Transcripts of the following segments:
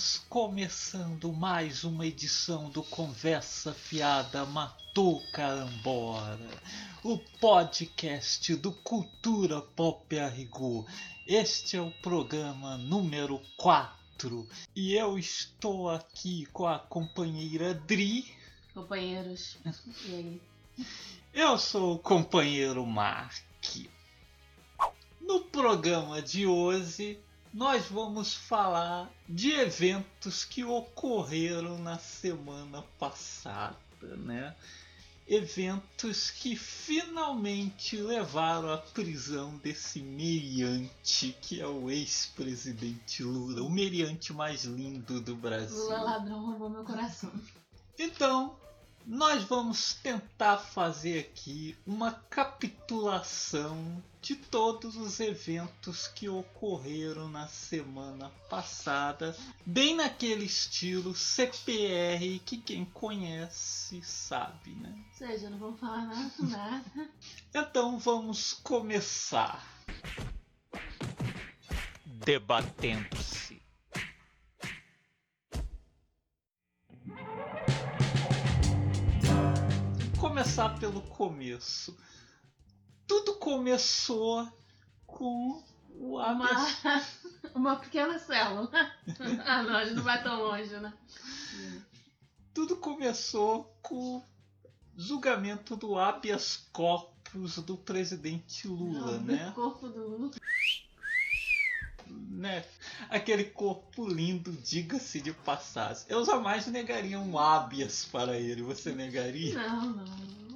Estamos começando mais uma edição do Conversa Fiada Matou Carambora, o podcast do Cultura Pop a Rigor. Este é o programa número 4 e eu estou aqui com a companheira Dri. Companheiros, e aí? Eu sou o companheiro Mark. No programa de hoje, nós vamos falar de eventos que ocorreram na semana passada, né? Eventos que finalmente levaram à prisão desse meriante que é o ex-presidente Lula, o meriante mais lindo do Brasil. Lula ladrão roubou meu coração. Então, nós vamos tentar fazer aqui uma capitulação de todos os eventos que ocorreram na semana passada, bem naquele estilo CPR que quem conhece sabe, né? Ou seja, não vou falar nada nada. Então vamos começar. Debatendo-se. Começar pelo começo. Tudo começou com o Uma, habeas uma pequena célula. Ah, não, a gente não vai tão longe, né? tudo começou com o julgamento do habeas corpus do presidente Lula, Não, né? Corpo do Lula. Né? Aquele corpo lindo, diga-se de passagem. Eu jamais negaria um habeas para ele, você negaria? Não, não.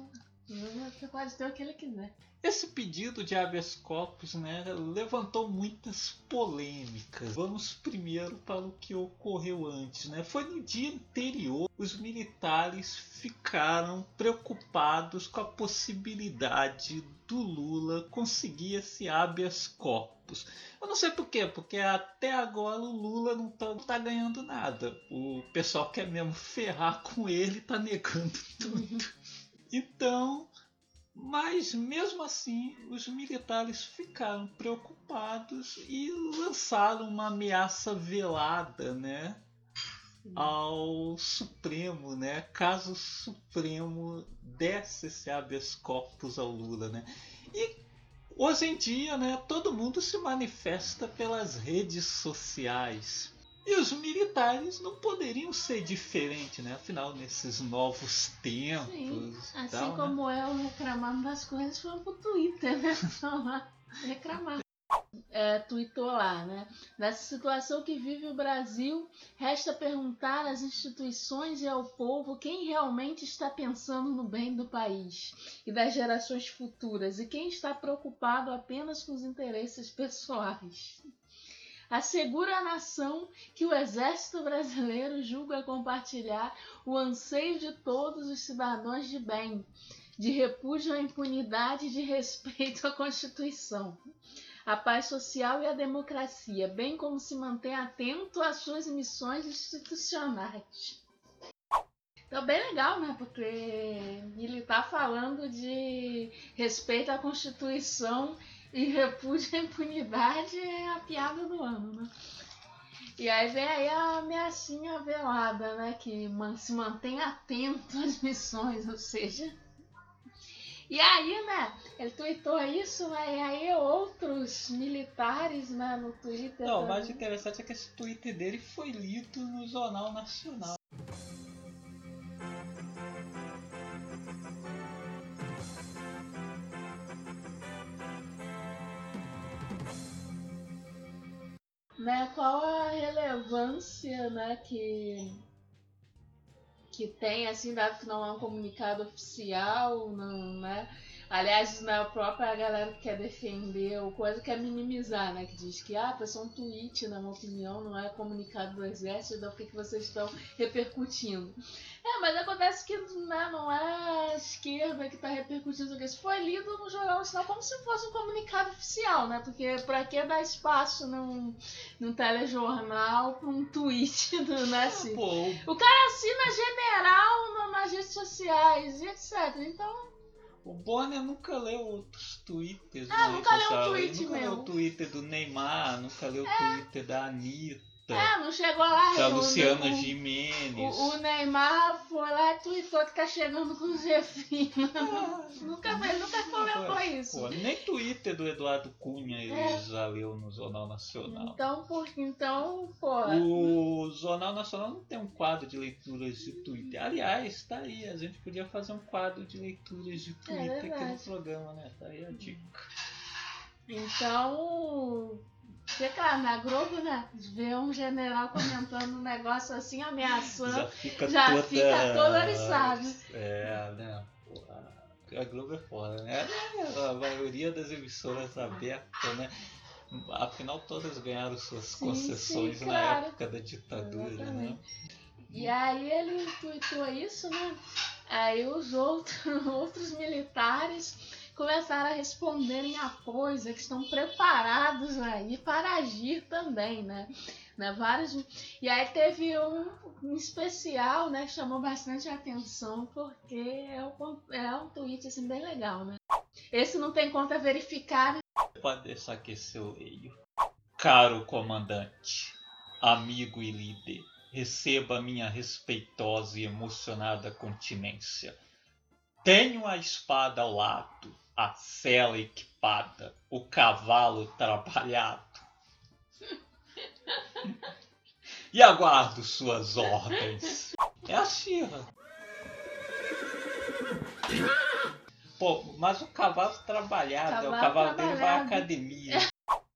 Você pode ter o que ele quiser. Esse pedido de habeas corpus né, levantou muitas polêmicas. Vamos primeiro para o que ocorreu antes. Né? Foi no dia anterior, os militares ficaram preocupados com a possibilidade do Lula conseguir esse habeas corpus. Eu não sei porquê, porque até agora o Lula não tá, não tá ganhando nada. O pessoal quer mesmo ferrar com ele, tá negando tudo. Então, mas mesmo assim, os militares ficaram preocupados e lançaram uma ameaça velada, né, ao Supremo, né, caso o Supremo desse esse habeas corpus ao Lula, né. E hoje em dia, né, todo mundo se manifesta pelas redes sociais. E os militares não poderiam ser diferentes, né? Afinal, nesses novos tempos. Sim, Assim tal, né? como eu reclamando das coisas, foram pro Twitter, né? Lá reclamar. É, tweetou lá, né? Nessa situação que vive o Brasil, resta perguntar às instituições e ao povo quem realmente está pensando no bem do país e das gerações futuras e quem está preocupado apenas com os interesses pessoais. Assegura à nação que o Exército Brasileiro julga compartilhar o anseio de todos os cidadãos de bem, de repúdio à impunidade e de respeito à Constituição, à paz social e à democracia, bem como se manter atento às suas missões institucionais. Então, bem legal, né? Porque ele tá falando de respeito à Constituição e repúdio à impunidade é a piada do ano, né? E aí vem aí a ameaçinha velada, né? Que se mantém atento às missões, ou seja. E aí, né? Ele tweetou isso, né? E aí outros militares, né, no Twitter. Não, o mais interessante é que esse tweet dele foi lido no Jornal Nacional. Né, qual a relevância né, que, que tem, assim, dado que não é um comunicado oficial, não, né? Aliás, na né, própria galera que quer defender ou coisa quer minimizar, né? Que diz que, ah, foi um tweet, na minha opinião, não é comunicado do exército, então por que, que vocês estão repercutindo? É, mas acontece que né, não é a esquerda que está repercutindo isso. Foi lido no Jornal Nacional como se fosse um comunicado oficial, né? Porque pra que dar espaço num, num telejornal pra um tweet, né? Assim? Pô, O cara assina general nas redes sociais e etc. Então, o Bonner nunca leu outros twitters. Ah, nunca leu? Ele tweet nunca meu. leu o Twitter do Neymar, nunca leu o Twitter da Anitta, é, não chegou lá. da o- Luciana o- Gimenez. O, o Neymar foi lá e tweetou que tá chegando com os refins. nunca, fez- nunca comentou isso. Pô, nem Twitter do Eduardo Cunha ele É. já leu no Jornal Nacional. Então, por, então, pô. O Jornal Nacional não tem um quadro de leituras de Twitter. Aliás, tá aí. A gente podia fazer um quadro de leituras de Twitter aqui no É programa, né? Tá aí a dica. Então. Porque, cara, na Globo, né? Ver um general comentando um negócio assim, ameaçando. Já fica já toda... fica todo oriçado. É, né? A- Globo é foda, né? A maioria das emissoras abertas, né? Afinal, todas ganharam suas Sim, concessões sim, na claro. época da ditadura, né? Exatamente. E aí ele tweetou isso, né? Aí os outros, outros militares começaram a responder em apoio, dizer que estão preparados aí para agir também, né? né? Vários... E aí teve um, um especial, né, que chamou bastante atenção, porque é um, é um tweet assim, bem legal, né? Esse não tem conta verificada. Que esse eu leio. Caro comandante, amigo e líder, receba minha respeitosa e emocionada continência. Tenho a espada ao lado, a cela equipada, o cavalo trabalhado. E aguardo suas ordens. É a Xirra. Pô, mas o cavalo trabalhado, é o Cavalo cavalo dele vai à academia.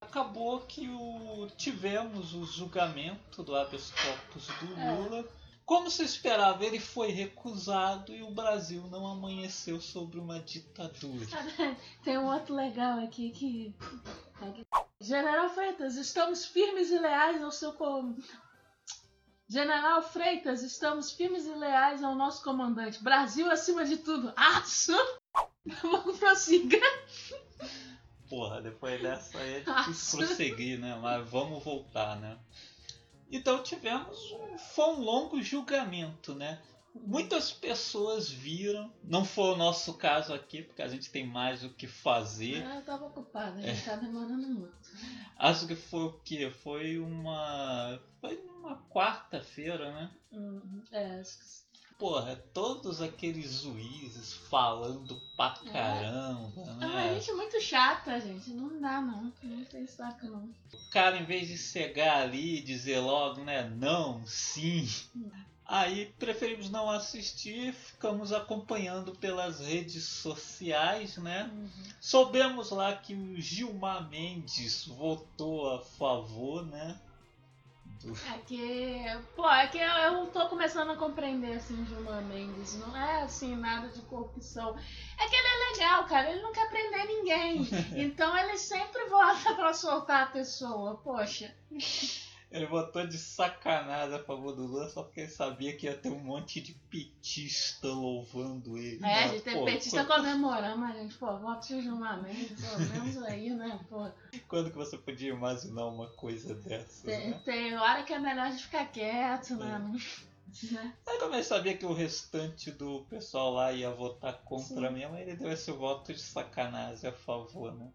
Acabou que o tivemos o julgamento do habeas corpus do É. Lula. Como se esperava, ele foi recusado e o Brasil não amanheceu sobre uma ditadura. Tem um outro legal aqui que. General Freitas, estamos firmes e leais ao seu com... General Freitas, estamos firmes e leais ao nosso comandante. Brasil acima de tudo. Aço! Vamos prossiga. Porra, depois dessa aí é difícil prosseguir, né? Mas vamos voltar, né? Então tivemos um, foi um longo julgamento, né? Muitas pessoas viram, não foi o nosso caso aqui, porque a gente tem mais o que fazer. Ah, eu tava ocupada, já tá demorando muito. Acho que foi o que? Foi uma. Foi numa quarta-feira, né? Hum, é, acho que Porra, todos aqueles juízes falando pra caramba, É né? gente muito chata, gente. Não dá, não. Não tem saco, não. O cara, em vez de cegar ali e dizer logo, né? Não, sim. Aí preferimos não assistir, ficamos acompanhando pelas redes sociais, né? Uhum. Soubemos lá que o Gilmar Mendes votou a favor, né? É que, pô, é que eu, eu tô começando a compreender, assim, Gilmar Mendes. Não é, assim, nada de corrupção. É que ele é legal, cara. Ele não quer prender ninguém. Então ele sempre vota pra soltar a pessoa. Poxa. Ele votou de sacanagem a favor do Lula só porque ele sabia que ia ter um monte de petista louvando ele. É, né? a gente tem Pô, petista quando, comemorando, mas, gente, pô, voto de Mendes, pelo menos aí, né, pô. quando que você podia imaginar uma coisa dessas, Tem, né? tem hora que é melhor a gente ficar quieto, né? Não- né? Aí como ele sabia que o restante do pessoal lá ia votar contra Sim. mesmo, ele deu esse voto de sacanagem a favor, né?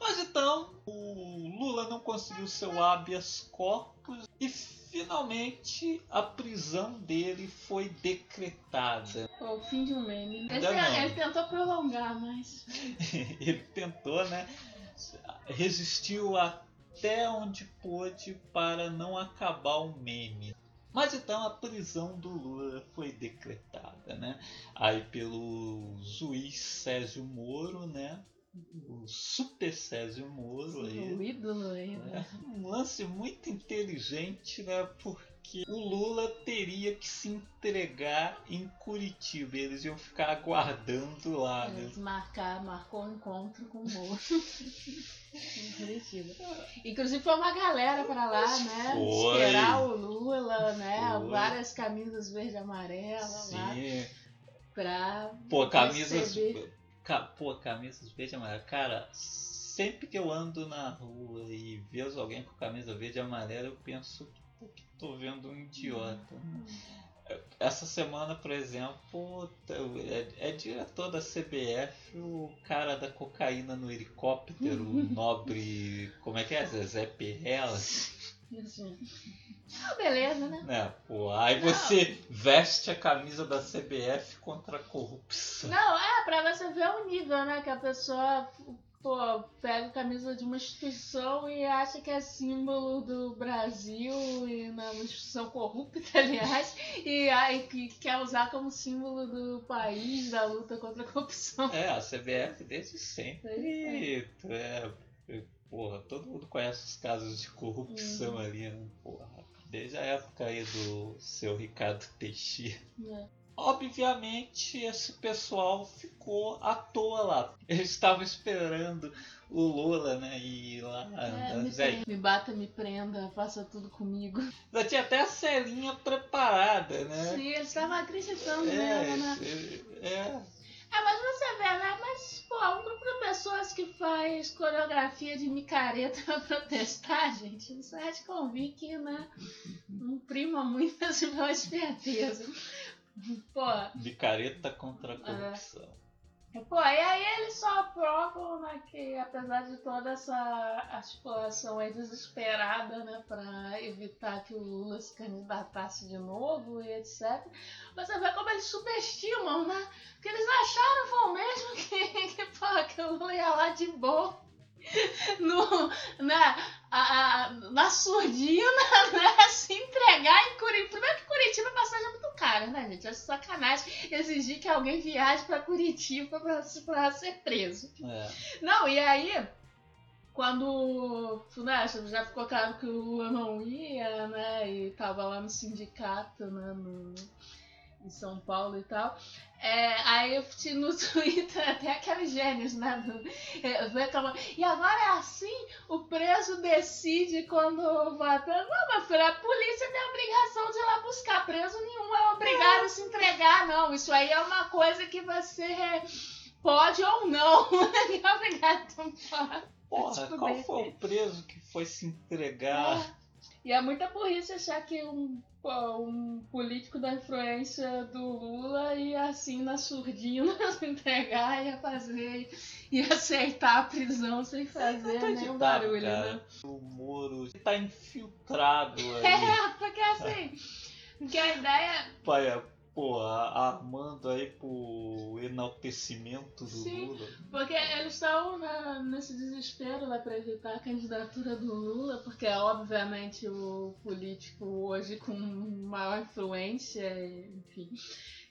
Mas então, o Lula não conseguiu seu habeas corpus e finalmente a prisão dele foi decretada. O fim de um meme. Ele, não. ele tentou prolongar, mas. ele tentou, né? Resistiu até onde pôde para não acabar o meme. Mas então a prisão do Lula foi decretada, né? Aí pelo juiz Sérgio Moro, né? O super Moro aí. O ídolo aí, né? Um lance muito inteligente, né? Porque que o Lula teria que se entregar em Curitiba. Eles iam ficar aguardando lá. Né? Eles marcar, marcou um encontro com o Moro em Curitiba. Inclusive foi uma galera pra lá, né? Foi. Esperar o Lula, né? Foi. Várias camisas verde e amarela lá Sim. pra Pô, camisas. receber. Ca, pô, camisas verde e amarela. Cara, sempre que eu ando na rua e vejo alguém com camisa verde e amarela, eu penso que tô vendo um idiota. Essa semana, por exemplo, é, é diretor da CBF o cara da cocaína no helicóptero, o nobre. Como é que é? Zezé Perrella? Ah, beleza, né? Né, pô, aí você veste a camisa da CBF contra a corrupção. Não, é pra você ver o nível, né? Que a pessoa pô, pega a camisa de uma instituição e acha que é símbolo do Brasil e na uma instituição corrupta, aliás, e aí que quer usar como símbolo do país, da luta contra a corrupção. É, a CBF desde sempre. É, porra, todo mundo conhece os casos de corrupção ali, né? Porra, desde a época aí do seu Ricardo Teixeira. É. Obviamente, esse pessoal ficou à toa lá. Eles estavam esperando o Lula, né? E lá. É, me, Zé- prenda, me bata, me prenda, faça tudo comigo. Já tinha até a celinha preparada, né? Sim, eles estavam acreditando É, né? é, É, mas você vê, né? Mas, pô, um grupo de pessoas que faz coreografia de micareta pra protestar, gente, isso é de convir que, né? Não prima muito essa boa esperteza. Pô, Picareta contra a corrupção. Pô, e aí eles só provam, né, que apesar de toda essa articulação aí desesperada, né, pra evitar que o Lula se candidatasse de novo e etc. Você vê como eles subestimam, né? Porque eles acharam foi mesmo que, que, pô, que o Lula ia lá de boa. No, na, a, a- na surdina, né? Se entregar em Curitiba. Primeiro que Curitiba a passagem é muito cara, né, gente? Acho sacanagem exigir que alguém viaje pra Curitiba pra ser preso. É. Não, e aí, quando né, já ficou claro que o Lula não ia, né? E tava lá no sindicato, né? No, em São Paulo e tal. É, aí eu tinha no Twitter até aqueles gênios, né? do- reclamando, e agora é assim, o preso decide quando vai. Não, meu filho, a polícia tem a obrigação de ir lá buscar. Preso nenhum é obrigado a se entregar, não. Isso aí é uma coisa que você pode ou não. Não é obrigado a Porra, qual foi o preso que foi se entregar? É. E é muita burrice achar que um, um político da influência do Lula ia assim na surdina se entregar, ia fazer, ia aceitar a prisão sem fazer nenhum barulho, cara. né? O Moro tá infiltrado ali. É, porque assim, porque a ideia. Pai, pô, a- armando aí pro enaltecimento do Sim. Lula. Porque eles estão nesse desespero né, para evitar a candidatura do Lula, porque é obviamente o político hoje com maior influência, enfim.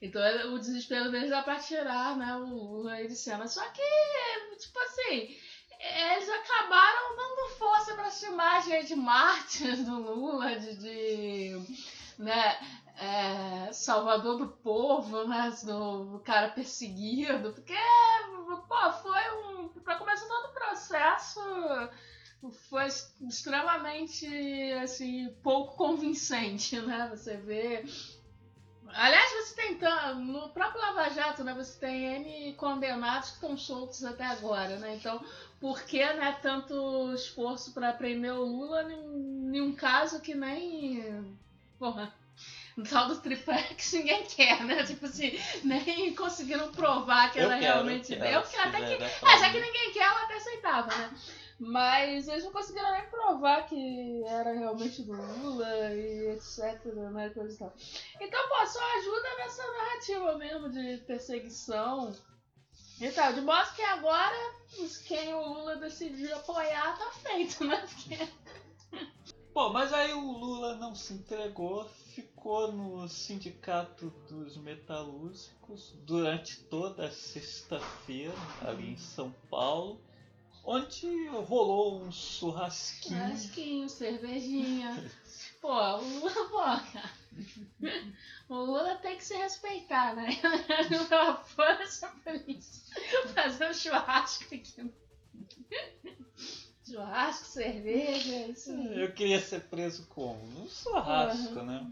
Então o desespero deles é para tirar né, o Lula aí de cena. Só que, tipo assim, eles acabaram dando força para chamar gente mártir do Lula, de. de né, é, salvador do povo, né, do cara perseguido, porque pô, foi um. Pra começar todo o processo, foi extremamente assim, pouco convincente, né? Você vê. Aliás, você tem no próprio Lava Jato, né? Você tem N condenados que estão soltos até agora, né? Então, por que né, tanto esforço para prender o Lula em um caso que nem. Porra. No tal do triplex ninguém quer, né? Tipo assim, nem conseguiram provar que Eu ela quero, realmente. eu quero, Eu quero até que. É, já que ninguém quer, ela até aceitava, né? Mas eles não conseguiram nem provar que era realmente do Lula e etc, né? Coisa e tal. Então, pô, só ajuda nessa narrativa mesmo de perseguição e tal. De modo que agora, quem o Lula decidiu apoiar, tá feito, né? Porque Pô, mas aí o Lula não se entregou, ficou no sindicato dos metalúrgicos durante toda a sexta-feira, ali em São Paulo, onde rolou um churrasquinho. Churrasquinho, cervejinha. Pô, o Lula, pô, cara. O Lula tem que se respeitar, né? Não força polícia fazer um churrasco aqui. Churrasco, cerveja, isso aí. Eu queria ser preso como? No churrasco, Porra. né?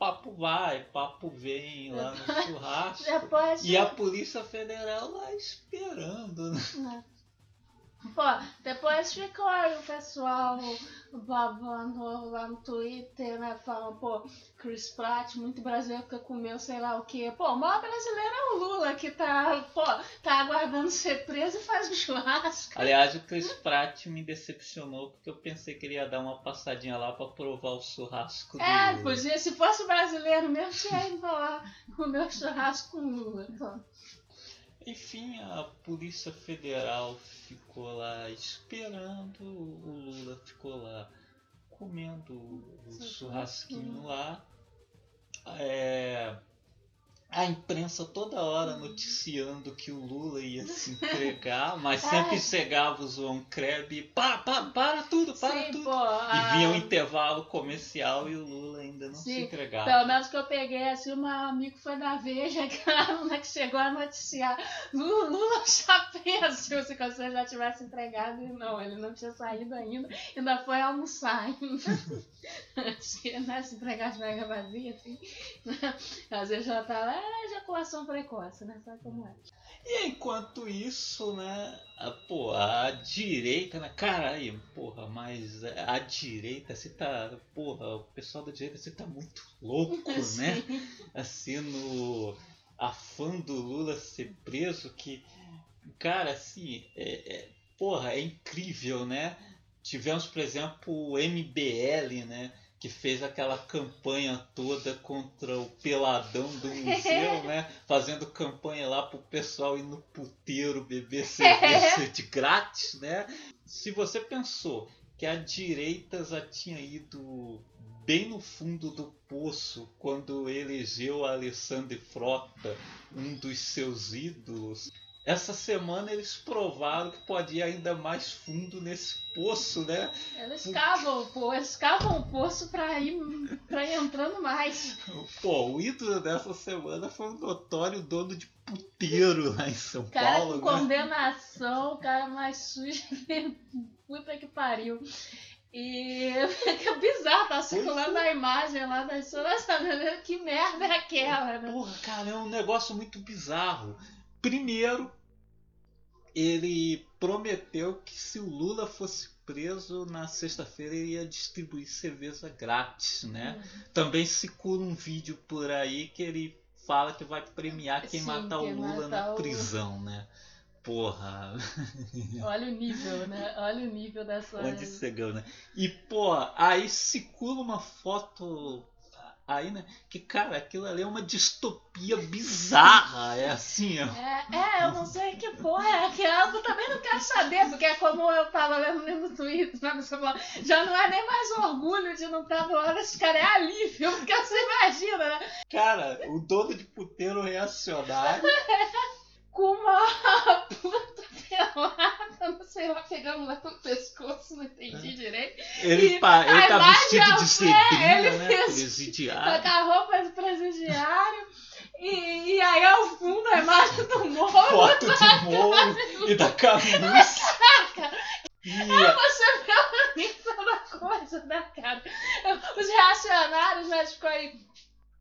Papo vai, papo vem lá no churrasco. Depois. E a Polícia Federal lá esperando, né? Pô, depois ficou aí o pessoal babando lá no Twitter, né? Falando, pô, Chris Pratt, muito brasileiro que comeu sei lá o quê. Pô, o maior brasileiro é o Lula, que tá, pô, tá aguardando ser preso e faz um churrasco. Aliás, o Chris Pratt me decepcionou porque eu pensei que ele ia dar uma passadinha lá pra provar o churrasco do É, Lula. podia, se fosse brasileiro mesmo, tinha ido lá comer o churrasco com o Lula. Pô. Enfim, a Polícia Federal ficou lá esperando, o Lula ficou lá comendo o churrasquinho lá. É, a imprensa toda hora noticiando que o Lula ia se entregar, mas sempre É. chegava o João Kreb e pá, pá, para tudo, para Sim, tudo. pô. E a- vinha um intervalo comercial e o Lula ainda não se Sim, entregava. Pelo menos que eu peguei, assim, um amigo foi da Veja, que a aluna que chegou a noticiar Lula, Lula já preso, se você já tivesse entregado. E não, ele não tinha saído ainda, ainda foi almoçar ainda. Se, né, se entregar de mega vazia, assim. Às vezes já tá lá, é ejaculação precoce, né? Sabe como é? E enquanto isso, né, a, pô, a direita, né, caralho, porra, mas a direita, você tá, porra, o pessoal da direita, você tá muito louco, né, Sim. assim, no afã do Lula ser preso, que, cara, assim, é, é- porra, é incrível, né, tivemos, por exemplo, o MBL, né, que fez aquela campanha toda contra o peladão do museu, né? Fazendo campanha lá pro pessoal ir no puteiro beber cerveja de grátis, né? Se você pensou que a direita já tinha ido bem no fundo do poço quando elegeu Alessandro Frota, um dos seus ídolos, essa semana eles provaram que pode ir ainda mais fundo nesse poço, né? Eles cavam, pô, eles cavam o poço pra ir, pra ir entrando mais. Pô, o ídolo dessa semana foi um notório dono de puteiro lá em São Cara Paulo, com né? condenação, o cara mais sujo que puta que pariu. E fica bizarro, tá circulando a imagem lá das pessoas, sabendo que merda é aquela, né? Porra, cara, é um negócio muito bizarro. Primeiro, ele prometeu que se o Lula fosse preso na sexta-feira ele ia distribuir cerveja grátis, né? Também circula um vídeo por aí que ele fala que vai premiar quem Sim, matar o quem Lula matar na o- prisão, né? Porra, Olha o nível, né? Olha o nível dessa. onde chegou, né? E, pô, aí circula uma foto aí, né? Que, cara, aquilo ali é uma distopia bizarra. É assim, ó. É, é, eu não sei que porra é aquela, eu também não quero saber, porque é como eu tava lendo no Twitter, né, já não é nem mais orgulho de não estar lado desse cara, é alívio, porque você imagina, né? Cara, o dono de puteiro reacionário. Com uma puta pelada, não sei lá, pegando lá pelo pescoço, não entendi direito. Ele, E pa- ele a tá vestido é- de zebrinha, ele né? fez- Presidiário. Com a roupa de presidiário, e, e aí ao fundo a imagem do morro, Foto do morro e da camisa. E, você vê o nível da coisa, né, cara? Os reacionários, né, ficou aí.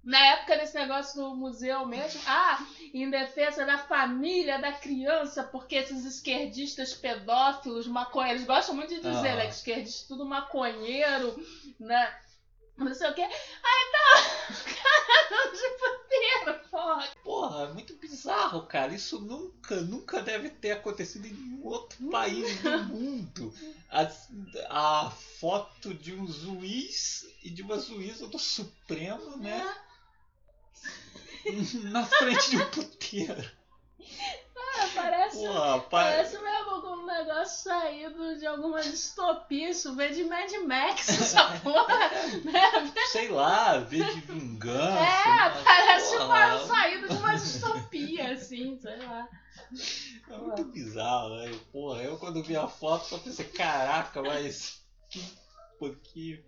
Na época desse negócio do museu mesmo, ah, em defesa da família, da criança, porque esses esquerdistas pedófilos, maconheiros, gostam muito de dizer, Ah. né, que esquerdista é tudo maconheiro, né, não sei o quê. Aí tá, cara, de puteiro, porra. porra, é muito bizarro, cara. Isso nunca, nunca deve ter acontecido em nenhum outro país do mundo. A, a foto de um juiz e de uma juíza do Supremo, né? Na frente de um puteiro. Ah, parece Parece mesmo algum negócio saído de alguma distopia. Isso vem de Mad Max, essa porra. né? sei lá, ver de vingança. É, né? parece Porra, uma saída de uma distopia, assim, sei lá. É muito bizarro, né? Porra, eu quando vi a foto só pensei, caraca, mas que, que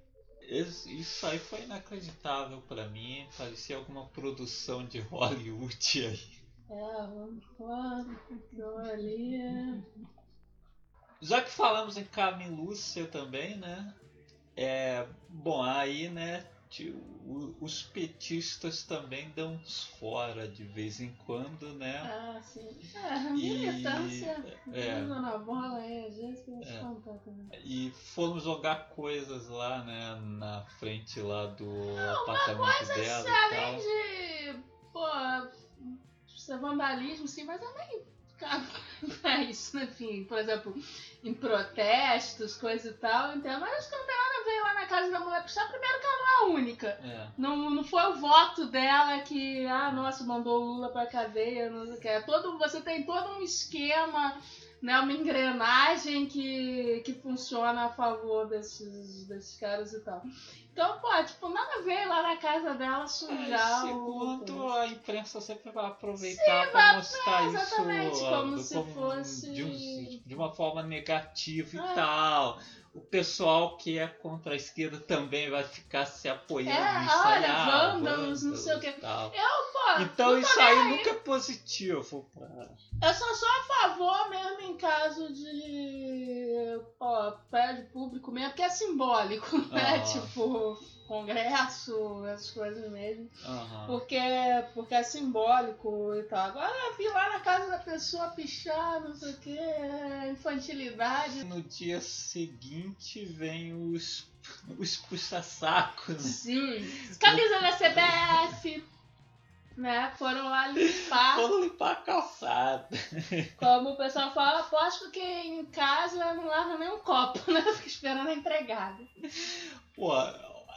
isso aí foi inacreditável para mim. Parecia alguma produção de Hollywood aí. É, vamos ali. Já que falamos em Carmen Lúcia também, né? É, bom, aí, né, os petistas também dão uns fora de vez em quando, né? Ah, sim. É, militância é, na bola aí, às vezes é, também. E fomos jogar coisas lá, né, na frente lá do Não, apartamento coisa dela. Além de, pô, vandalismo, sim, mas é pra isso, enfim, por exemplo, em protestos, coisa e tal, então, mas acho que não tem nada a ver lá na casa da mulher puxar, primeiro que ela não é a única. É. Não, não foi o voto dela que, ah, nossa, mandou o Lula pra cadeia, não sei o que. É todo, você tem todo um esquema né, uma engrenagem que, que funciona a favor desses, desses caras e tal. Então, pô, tipo, nada a ver lá na casa dela sujar segundo, o... a imprensa sempre vai aproveitar para mostrar exatamente, isso como, se como fosse... De, um, de, uma forma negativa e é. tal. O pessoal que é contra a esquerda também vai ficar se apoiando é. Olha, ah, vândalos, não sei o que. Eu, pô, então isso aí aí nunca é positivo. Pô. Eu sou só a favor mesmo em caso de ó, prédio público mesmo, porque é simbólico, né? Tipo, congresso, essas coisas mesmo. Uhum. Porque, porque é simbólico e tal. Agora vi lá na casa da pessoa pichar, não sei o que, infantilidade. No dia seguinte vem os, os puxa-sacos. Sim. Camisa da CBF né? Foram lá limpar. Foram limpar a calçada. Como o pessoal fala, aposto que em casa não lava nem um copo, né? Fica esperando a empregada. Pô,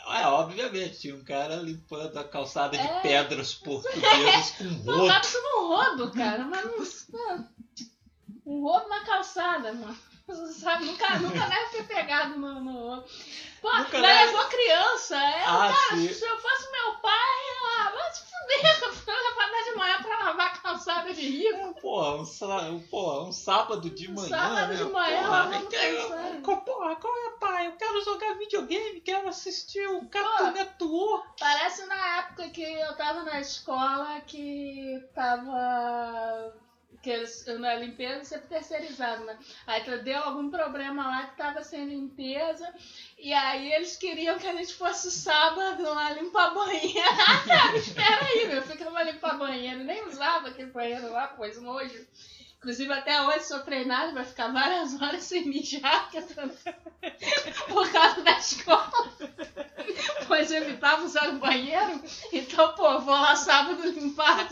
é, obviamente, tinha um cara limpando a calçada de é. pedras portuguesas com rodo. Não, isso no rodo, cara, mas não. Um rodo na calçada, mano. Sabe? Nunca, nunca deve ter pegado no. no... Pô, nunca mas levou criança. É, ah, cara, sim. se eu fosse meu pai, ah, vai se fuder, levantar de manhã pra lavar calçada de rico. É, porra, um, porra, um sábado de um manhã. Sábado né? de manhã, porra, quero, porra, qual é, pai? Eu quero jogar videogame, quero assistir o Cartoon Network. Parece na época que eu tava na escola que tava que eles, na limpeza sempre terceirizado, né? Aí deu algum problema lá que tava sem limpeza, e aí eles queriam que a gente fosse sábado lá limpar banheiro. espera aí, meu, fica lá limpar banheiro. Nem usava aquele banheiro lá, pois nojo. Inclusive, até hoje sou treinado, vai ficar várias horas sem mijar, por causa da escola. Pois eu evitava usar o banheiro, então, pô, vou lá sábado limpar.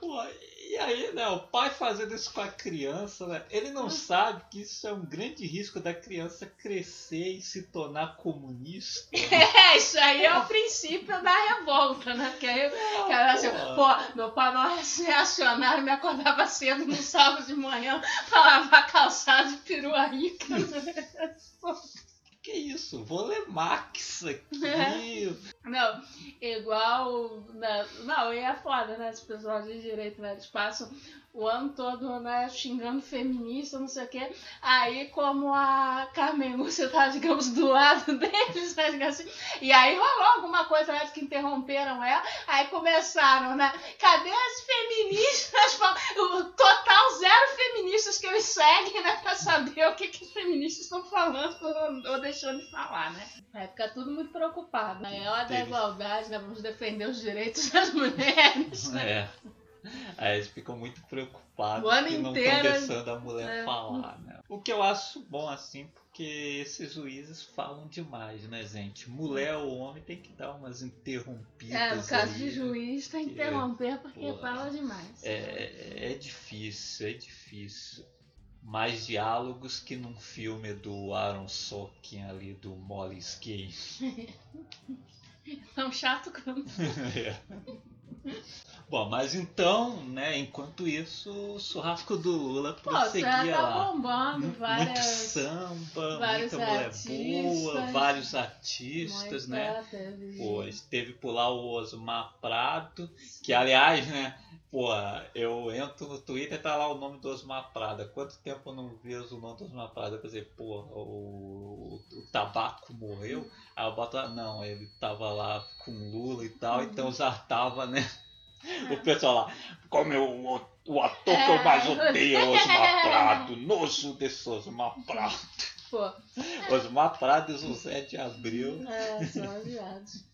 Pô, e aí, né, o pai fazendo isso com a criança, né, ele não sabe que isso é um grande risco da criança crescer e se tornar comunista. É, isso aí é o princípio da revolta, né? Porque aí, não, cara, assim, pô, meu pai não é reacionário, me acordava cedo no sábado de manhã pra lavar calçado de perua rica. Né? que isso? Vou ler Max aqui. Não, igual. Não, não, e é foda, né? As pessoas de direito, né? Eles passam o ano todo, né, xingando feminista, não sei o quê. Aí, como a Carmen Lúcia tá, digamos, do lado deles, né, assim, e aí rolou alguma coisa, né, que interromperam ela, aí começaram, né, cadê as feministas? O total zero feministas que eles seguem, né, pra saber o que, que os feministas estão falando ou deixando de falar, né. Aí fica tudo muito preocupado, né, ela da igualdade, né, vamos defender os direitos das mulheres, né. É. Aí eles ficam muito preocupados o que não estão deixando a mulher é. falar, né? O que eu acho bom assim, porque esses juízes falam demais, né, gente? Mulher ou homem tem que dar umas interrompidas. É, no caso aí, de juiz tem que interromper porque pô, fala demais. É, é difícil, é difícil. Mais diálogos que num filme do Aaron Sorkin ali, do Molly Skate. Tão chato quanto. é. Bom, mas então, né, enquanto isso, o churrasco do Lula Pô, prosseguia já tá lá. bombando Mu- várias. Muito samba, vários muita mulher boa, vários artistas, né? Teve... Pô, teve por lá o Osmar Prado, que aliás, né, pô, eu entro no Twitter e tá lá o nome do Osmar Prado. Quanto tempo eu não vejo o nome do Osmar Prado? Eu pensei, pô, o, o tabaco morreu? Aí eu boto lá, não, ele tava lá com Lula e tal, então já tava, né? O pessoal lá, como eu, o, o ator que eu mais odeio é o Osmar Prado, nojo desse Osmar Prado. Pô, Osmar Prado e José de Abril. é, são viados.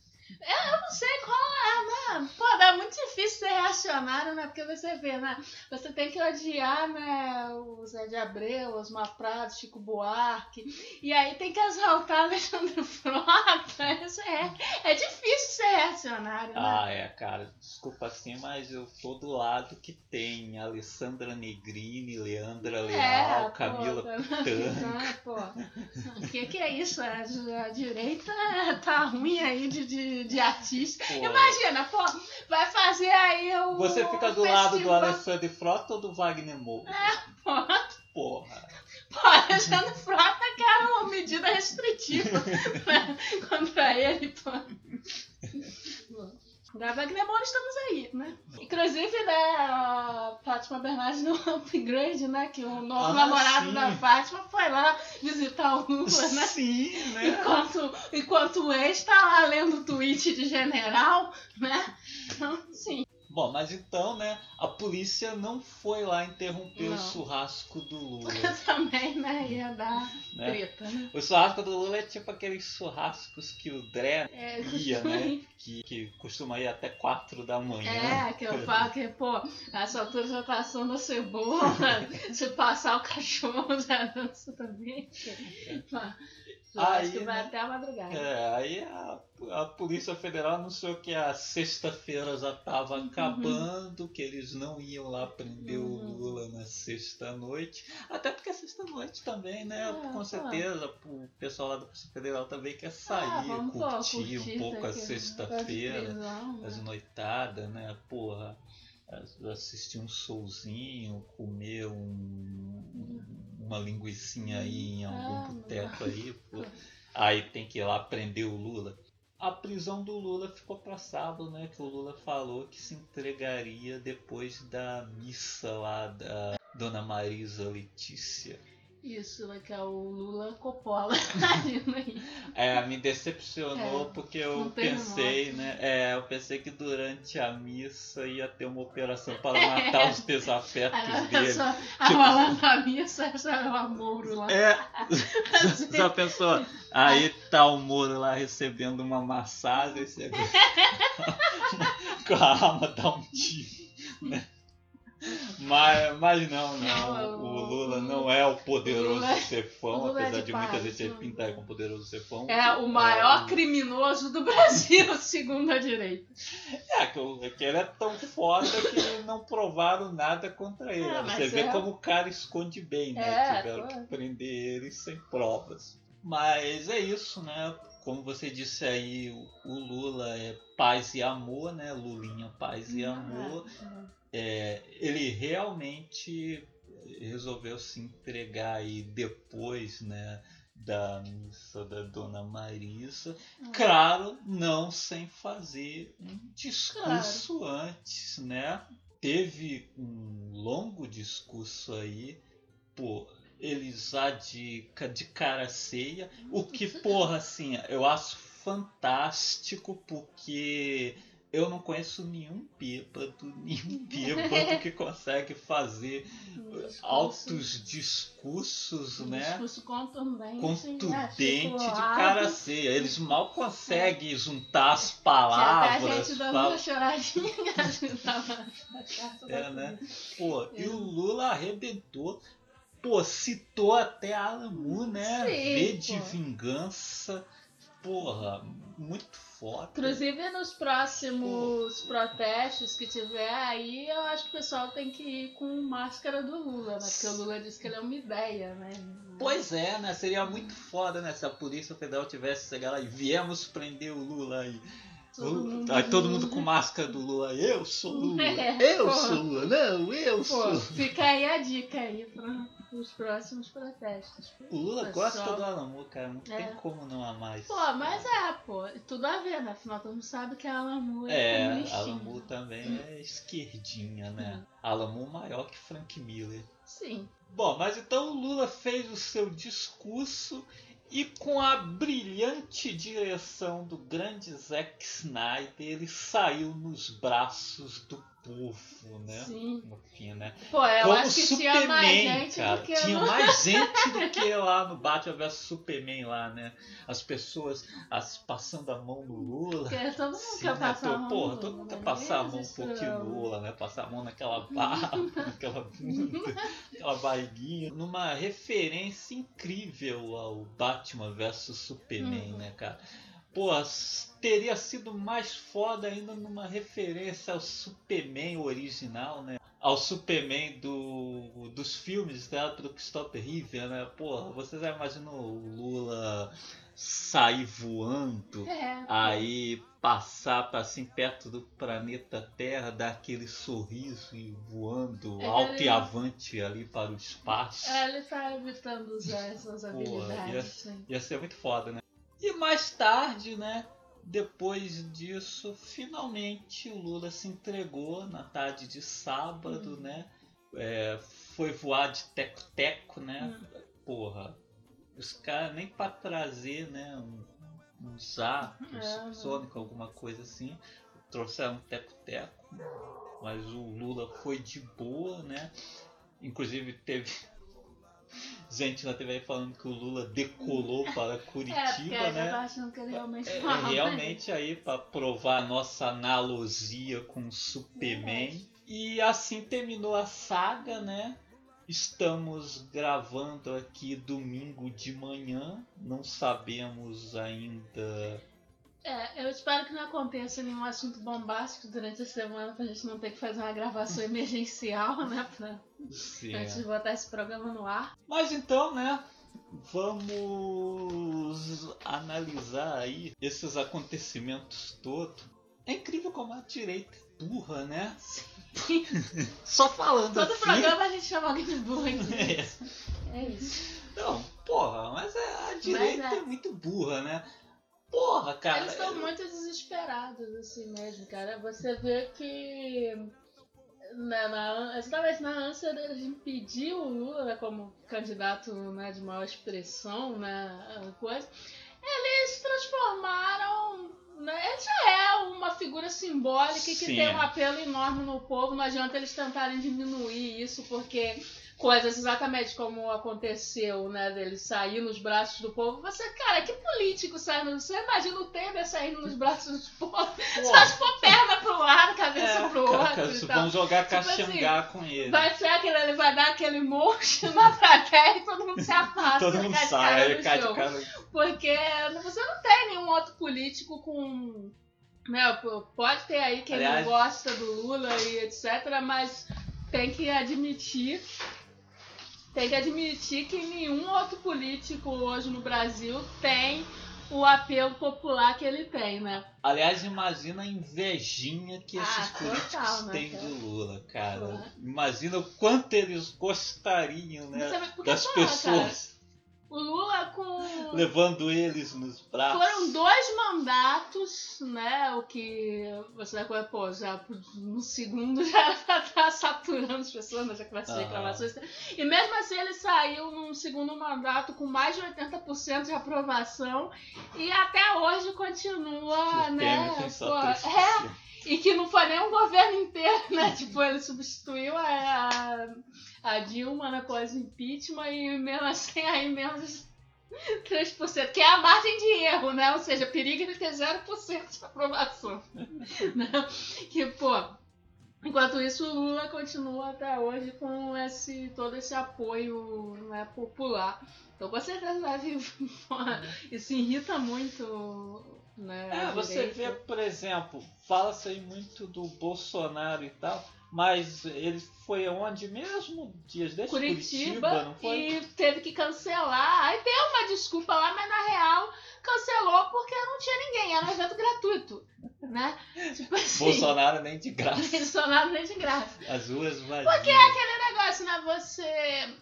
Eu, eu não sei qual é, né? Pô, é muito difícil ser reacionário, né? Porque você vê, né? Você tem que odiar, né? O Zé de Abreu, Osmar Prado, Chico Buarque. E aí tem que exaltar Alexandre Frota. Isso é, é difícil ser reacionário, né? Ah, é, cara, desculpa assim, mas eu tô do lado que tem Alessandra Negrini, Leandra Leal, É, pô, Camila tá- Pitanga. Pô. O que, que é isso? A, a direita tá ruim aí de, de, de artista. Pô, Imagina, pô, vai fazer aí o. Você fica do lado do festival- Alessandro Frota ou do Wagner Moura? Pô, Porra. pô, Alexandre Frota quer uma medida restritiva né, contra ele, pô. Da Wagner Moura estamos aí, né? Inclusive, né, a Fátima Bernardes no upgrade, né? Que o novo Ah, namorado sim. da Fátima foi lá visitar o Lula, né? Sim, né? Enquanto, enquanto o ex tá lá lendo o tweet de general, né? Então, sim. Bom, mas então, né, a polícia não foi lá interromper o Não. churrasco do Lula, Também, né? Ia dar né? treta, né? O churrasco do Lula é tipo aqueles churrascos que o Dré É, ia, né? Que, que costuma ir até 4 da manhã. É, que eu falo que, pô, essa altura já tá assando a cebola, se passar o cachorro já dança também. Pô, Aí, acho que vai né? até a madrugada. É, aí a, a Polícia Federal anunciou que a sexta-feira já estava Uhum. acabando, que eles não iam lá prender Uhum. o Lula na sexta-noite. Até porque a sexta-noite também, né? É, com certeza, o pessoal lá da Polícia Federal também quer Ah, sair, pô, curtir, curtir um pouco a aqui, sexta-feira, né? as noitadas, né? Porra, as- assistir um showzinho, comer um, uma linguicinha aí em algum Ah, boteco aí, pô. Aí tem que ir lá prender o Lula. A prisão do Lula ficou sábado, né? Que o Lula falou que se entregaria depois da missa lá da Dona Marisa Letícia. Isso, né, que é o Lula Coppola. É, me decepcionou É, porque eu pensei, né? É, eu pensei que durante a missa ia ter uma operação para matar os desafetos Aí dele. só a rolando a missa, só o Moro lá. É, Assim, já pensou? Aí tá o Moro lá recebendo uma massagem, você com a arma dá um tiro, né? Mas, mas não, não. O o- Lula não é o poderoso Lula é- cefão, Lula é apesar de de muita paz, gente não. pintar como poderoso cefão. É o maior o- criminoso do Brasil, segundo a direita. É, que, o- que ele é tão foda que não provaram nada contra ele. Ah, Você mas vê é- como o cara esconde bem, né? É, Tiveram que prender ele sem provas. Mas é isso, né? Como você disse aí, o, o Lula é paz e amor, né? Lulinha, paz e amor. É, ele realmente resolveu se entregar aí depois, né? Da missa da Dona Marisa. Ah. Claro, não sem fazer um discurso antes, né? Teve um longo discurso aí, pô, ele já de, de cara ceia, o que, porra, assim, eu acho fantástico porque eu não conheço nenhum bêbado, nenhum bêbado que consegue fazer discurso- altos discursos, um né? discurso contundente, contundente de articulado, cara ceia. Eles mal conseguem juntar as que Até a palavras. gente dando fala- uma choradinha a É, né? Pô, e o Lula arrebentou. Pô, citou até Alan Moore, né? Sim, V de pô. vingança. Porra, muito foda. Inclusive nos próximos protestos que tiver aí, eu acho que o pessoal tem que ir com máscara do Lula, né? Porque o Lula disse que ele é uma ideia, né? Pois é, né? Seria muito foda, né? Se a Polícia Federal tivesse chegado lá e viemos prender o Lula aí. Todo mundo Aí todo mundo com máscara do Lula. Eu sou Lula. É, eu pô. sou Lula. Não, eu Pô, sou. fica aí a dica aí para os próximos protestos. O Lula Pessoal. gosta do Alamo, cara. Não É. tem como não amar isso. Pô, mas é, pô, tudo a ver, né? Afinal, todo mundo sabe que a Alamu é, É, comunistinha. Alamo também é esquerdinha, né? Alamo maior que Frank Miller. Sim. Bom, mas então o Lula fez o seu discurso e com a brilhante direção do grande Zack Snyder, ele saiu nos braços do povo, né? Sim. Né? Pô, eu Como acho que tinha mais Superman, gente cara. do que Tinha no... mais gente do que lá no Batman vs Superman lá, né? As pessoas as, passando a mão no Lula. Porque todo mundo Sim, quer né? passar a Todo- mão Porra, todo mundo quer né? passar a mão um pouquinho no Lula, né? Passar a mão naquela barba, naquela bunda, aquela barriguinha. Numa referência incrível ao Batman vs Superman, Uhum. né, cara? Pô, teria sido mais foda ainda numa referência ao Superman original, né? Ao Superman do, dos filmes né? do Christopher Reeve, né? Porra, você já imaginou o Lula sair voando? É, aí passar para assim perto do planeta Terra, dar aquele sorriso e voando É, alto ele- e avante ali para o espaço. É, ele tá evitando usar essas Pô, habilidades. ia- sim. Ia ser muito foda, né? E mais tarde, né? Depois disso, finalmente o Lula se entregou na tarde de sábado, Hum. né? É, foi voar de teco-teco, né? Hum. Porra, os caras nem pra trazer, né? Um, zap, um É, subsônico, alguma coisa assim. Trouxeram um teco-teco. Mas o Lula foi de boa, né? Inclusive teve gente na TV aí falando que o Lula decolou para É, porque Curitiba, eu né? achando que ele realmente É, falava. realmente aí para provar a nossa analogia com o Superman. E assim terminou a saga, né? Estamos gravando aqui domingo de manhã, não sabemos ainda. É, eu espero que não aconteça nenhum assunto bombástico durante a semana pra gente não ter que fazer uma gravação emergencial, né? Pra, se antes é. de botar esse programa no ar. Mas então, né? Vamos analisar aí esses acontecimentos todos. É incrível como a direita é burra, né? Só falando Todo assim. programa a gente chama alguém de burro aqui. É. É isso. Não, porra, mas é- a direita é. é. muito burra, né? Porra, cara. Eles estão muito desesperados, assim mesmo, cara. Você vê que. Na, na, exatamente na ânsia deles de impedir o Lula como candidato né, de maior expressão, né, coisa, eles transformaram. Né, ele já é uma figura simbólica que Sim. tem um apelo enorme no povo. Não adianta eles tentarem diminuir isso, porque coisas exatamente como aconteceu, né, dele sair nos braços do povo. Você, cara, que político sai no... Você imagina o Temer saindo nos braços do povo, só for perna pro lado, cabeça É, pro cara, outro vamos jogar Tipo assim, caxangá com ele. Vai ser aquele, ele vai dar aquele monte na plateia e todo mundo se afasta. Todo mundo sai, cai de cara. Porque você não tem nenhum outro político com. Né, pode ter aí quem Aliás- não gosta do Lula e etc., mas tem que admitir. Tem que admitir que nenhum outro político hoje no Brasil tem o apelo popular que ele tem, né? Aliás, imagina a invejinha que Ah, esses total, políticos né, têm do Lula, cara. Imagina o quanto eles gostariam, né? Das porra, pessoas Cara, o Lula com. levando eles nos braços. Foram dois mandatos, né? O que você vai pô, já no segundo já estar saturando as pessoas, né, já começa as reclamações. E mesmo assim ele saiu num segundo mandato com mais de 80% de aprovação e até hoje continua, O né? Pô, 3%. é, e que não foi nem um governo inteiro, né? Tipo, ele substituiu a, a, Dilma né, após o impeachment e mesmo assim aí menos 3%, que é a margem de erro, né? Ou seja, perigo de ter 0% de aprovação. né? Que, pô, enquanto isso o Lula continua até hoje com esse, todo esse apoio né, popular. Então com certeza isso irrita muito. Né, É, você vê, por exemplo, fala-se aí muito do Bolsonaro e tal, mas ele foi onde mesmo? Dias desde Curitiba, Curitiba, não foi? e teve que cancelar. Aí deu uma desculpa lá, mas na real cancelou porque não tinha ninguém, era um evento gratuito. né? Tipo assim. Bolsonaro nem de graça. Bolsonaro nem de graça. As ruas vazias. Porque é aquele negócio, né? Você.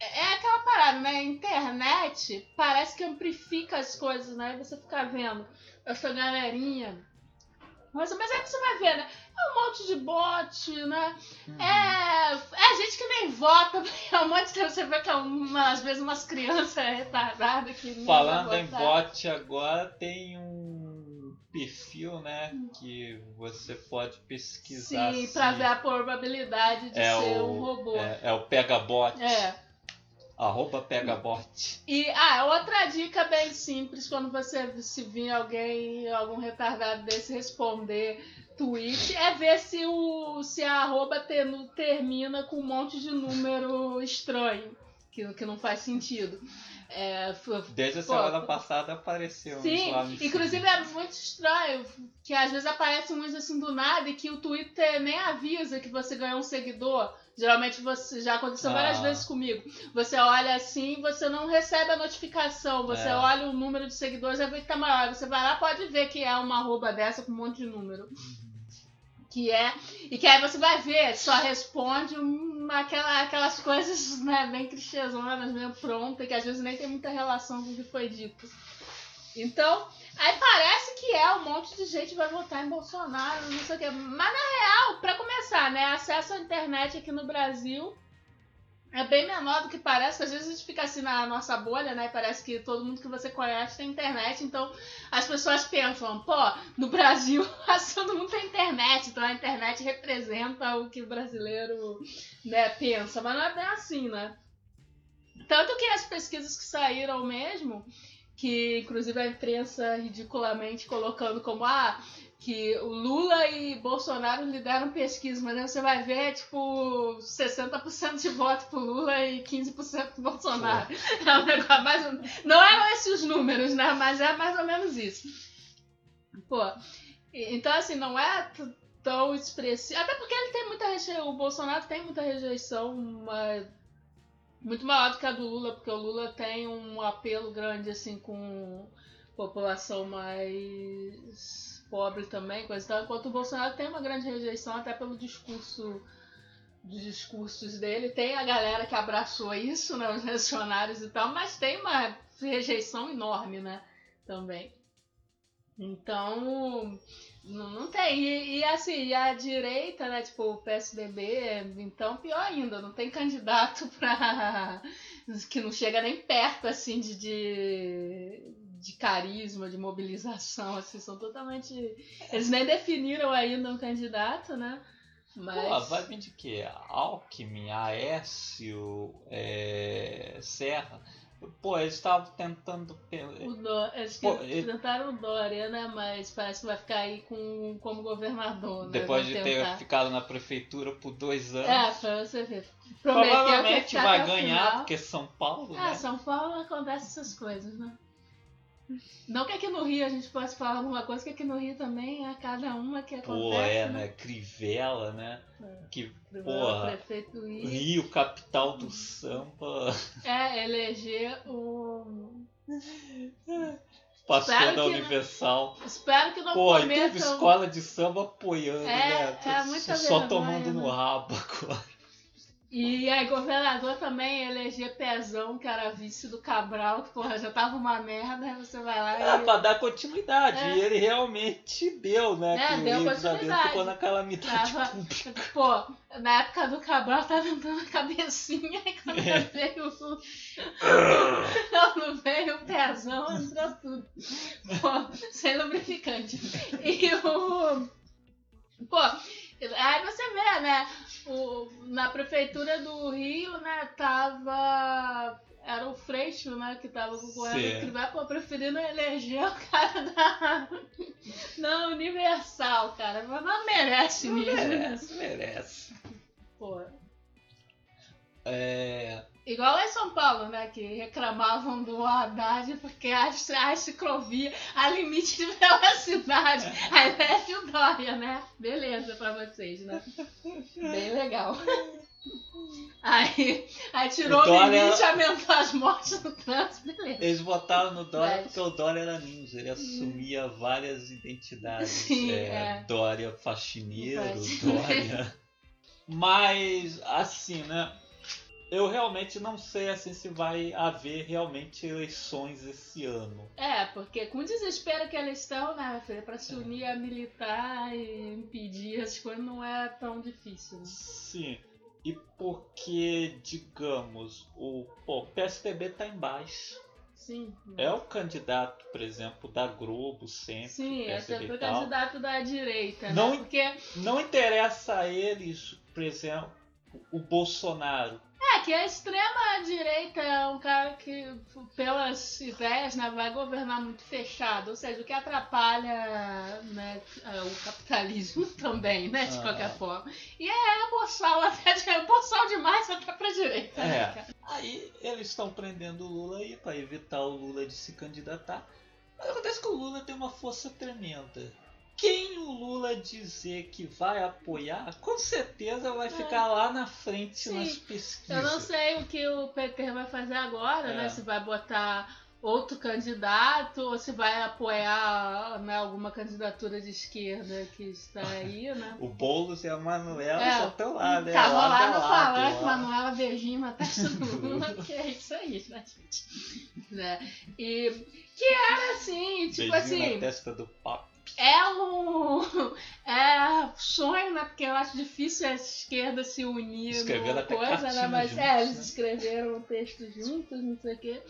É aquela parada, né? Internet parece que amplifica as coisas, né? Você fica vendo essa galerinha. Mas, mas aí você vai ver, né? É um monte de bot, né? Uhum. É, é gente que nem vota. É um monte de. Você vê que é uma, às vezes umas crianças retardadas que. Falando em votar. bot agora, tem um perfil, né? Que você pode pesquisar. Sim, se pra ver a probabilidade de é ser o, um robô. É, é o Pegabot. é. Arroba Pegabot. E ah, outra dica bem simples quando você se vir alguém, algum retardado desse responder tweet, é ver se o se a arroba tenu- termina com um monte de número estranho, que, que não faz sentido. É, f- Desde a Pô, semana passada apareceu Sim, lá no inclusive é muito estranho que às vezes aparecem uns assim do nada e que o Twitter nem avisa que você ganhou um seguidor. Geralmente você já aconteceu várias Ah. vezes comigo. Você olha assim, você não recebe a notificação. Você É. olha o número de seguidores e vê que tá maior. Você vai lá, pode ver que é uma arroba dessa com um monte de número. Que é. E que aí você vai ver, só responde uma, aquela, aquelas coisas né, bem clichêzonas, meio pronta, que às vezes nem tem muita relação com o que foi dito. Então, aí parece que é um monte de gente vai votar em Bolsonaro, não sei o quê. Mas na real, pra começar, né, acesso à internet aqui no Brasil é bem menor do que parece, às vezes a gente fica assim na nossa bolha, né? Parece que todo mundo que você conhece tem internet, então as pessoas pensam, pô, no Brasil todo mundo tem internet, então a internet representa o que o brasileiro né, pensa, mas não é bem assim, né? Tanto que as pesquisas que saíram mesmo, que inclusive a imprensa ridiculamente colocando como ah, que o Lula e Bolsonaro lideram pesquisas, mas aí você vai ver, tipo, 60% de voto pro Lula e 15% pro Bolsonaro. É um negócio mais ou... Não eram esses os números, né? Mas é mais ou menos isso. Pô, então assim, não é tão expressivo. Até porque ele tem muita rejeição. O Bolsonaro tem muita rejeição, uma- muito maior do que a do Lula, porque o Lula tem um apelo grande, assim, com população mais pobre também, coisa e tal, enquanto o Bolsonaro tem uma grande rejeição até pelo discurso dos discursos dele. Tem a galera que abraçou isso, né, os reacionários e tal, mas tem uma rejeição enorme, né, também. Então, não, tem. E, e, assim, a direita, né, tipo, o PSDB, então pior ainda, não tem candidato pra. que não chega nem perto, assim, de, de, de carisma, de mobilização, assim, são totalmente. Eles nem definiram ainda um candidato, né? Mas. Pô, vai vir de quê? Alckmin, Aécio, é, Serra. Pô, eles estavam tentando. O Dó- eles Pô, ele- tentaram o Dória, né? Mas parece que vai ficar aí com, como governador, né? Depois Vão de tentar. ter ficado na prefeitura por dois anos. É, pra você ver. Prometeu Provavelmente vai ganhar, porque São Paulo, Ah, né? São Paulo acontece essas coisas, né? Não que aqui no Rio a gente possa falar alguma coisa, que aqui no Rio também é cada uma que acontece. Pô, é, né? Crivella, né? Que Primeiro Porra. prefeito ir. Rio, capital do samba. É, eleger o. Pastor Espero da que não- Universal. Espero que não Pô, e teve cometam. escola de samba apoiando, É, né? é muita Só vergonha, tomando no né? rabo agora. E aí, governador também eleger Pezão, que era vice do Cabral, que porra, já tava uma merda, aí você vai lá É, e. pra dar continuidade. É. E ele realmente deu, né? É, que deu continuidade. ficou na calamidade Tava- pública. Pô, na época do Cabral tava andando a cabecinha e quando É. veio o. quando veio o pezão, entrou tudo. Pô, sem lubrificante. E o. Pô, aí você vê, né? O, na prefeitura do Rio, né, tava. Era o Freixo, né, que tava concorrendo que vai pô, preferindo eleger o cara da. da Universal, cara. Mas não merece Não mesmo. merece, merece. Pô. É, Igual em São Paulo, né? Que reclamavam do Haddad porque a, a ciclovia, a limite de velocidade. Aí é o Dória, né? Beleza pra vocês, né? Bem legal. Aí, aí tirou o, Dória... limite, aumentou as mortes no trânsito, beleza. Eles votaram no Dória Mas... porque o Dória era ninja, ele assumia várias identidades. Sim, é, é. Dória faxineiro, Dória. Mas, assim, né? Eu realmente não sei assim se vai haver realmente eleições esse ano. É, porque com o desespero que eles estão, né, filha, para se unir a militar e impedir as coisas não é tão difícil. Né? Sim. E porque, digamos, o, pô, o PSDB tá embaixo. Sim. É o candidato, por exemplo, da Globo sempre. Sim, é sempre o candidato da direita. Não, né? Porque... não interessa a eles, por exemplo, o Bolsonaro. É, que a extrema-direita é um cara que, pelas ideias, né, vai governar muito fechado. Ou seja, o que atrapalha né, é o capitalismo também, né, de ah. qualquer forma. E é boçal até, é boçal demais até pra direita. Né, é. Né, aí eles estão prendendo o Lula aí para evitar o Lula de se candidatar. Mas acontece que o Lula tem uma força tremenda quem o Lula dizer que vai apoiar, com certeza vai é. ficar lá na frente Sim. nas pesquisas. Eu não sei o que o PT vai fazer agora, né? é. né? Se vai botar outro candidato ou se vai apoiar né, alguma candidatura de esquerda que está aí, né? o Boulos e a Manuela é, só estão lá, né? Tava lá, lá no palanque, Manuela beijinho do Lula, que é isso aí, né, gente? Né? E que era assim, tipo beijinho assim... na testa do papo é um é sonho, né? Porque eu acho difícil a esquerda se unir Escreveram numa coisa, né? Mas juntos, é, eles né? escreveram o texto juntos, não sei o quê.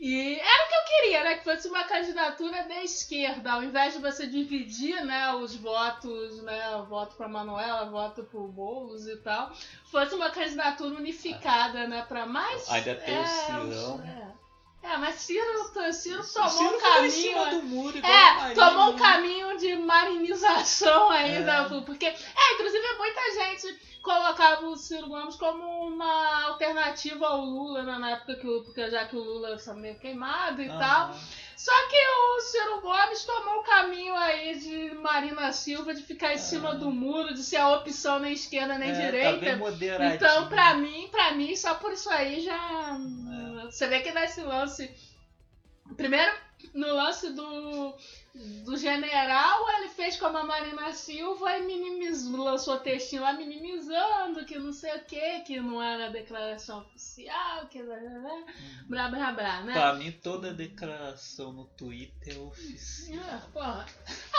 E era o que eu queria, né? Que fosse uma candidatura da esquerda, ao invés de você dividir, né, os votos, né, voto para Manuela, voto para Boulos e tal, fosse uma candidatura unificada, né, para mais. Ainda tem é, o Cirão. É. É, mas Ciro, Ciro tomou Ciro um caminho. do muro, é, tomou um caminho de marinização ainda. É. Porque, é, inclusive muita gente colocava o Ciro Gomes como uma alternativa ao Lula né, na época que o, porque já que o Lula estava meio queimado e tal. Só que o Ciro Gomes tomou o caminho aí de Marina Silva de ficar em cima do muro, de ser a opção nem esquerda nem é, direita. Tá então, pra mim, pra mim, só por isso aí já. É. Você vê que nesse lance. Primeiro, no lance do do general, ele fez como a Marina Silva e minimizou, lançou textinho lá minimizando que não sei o que, que não era declaração oficial, que blá blá blá, blá, blá, blá né? Pra mim, toda declaração no Twitter é oficial. Ah, porra.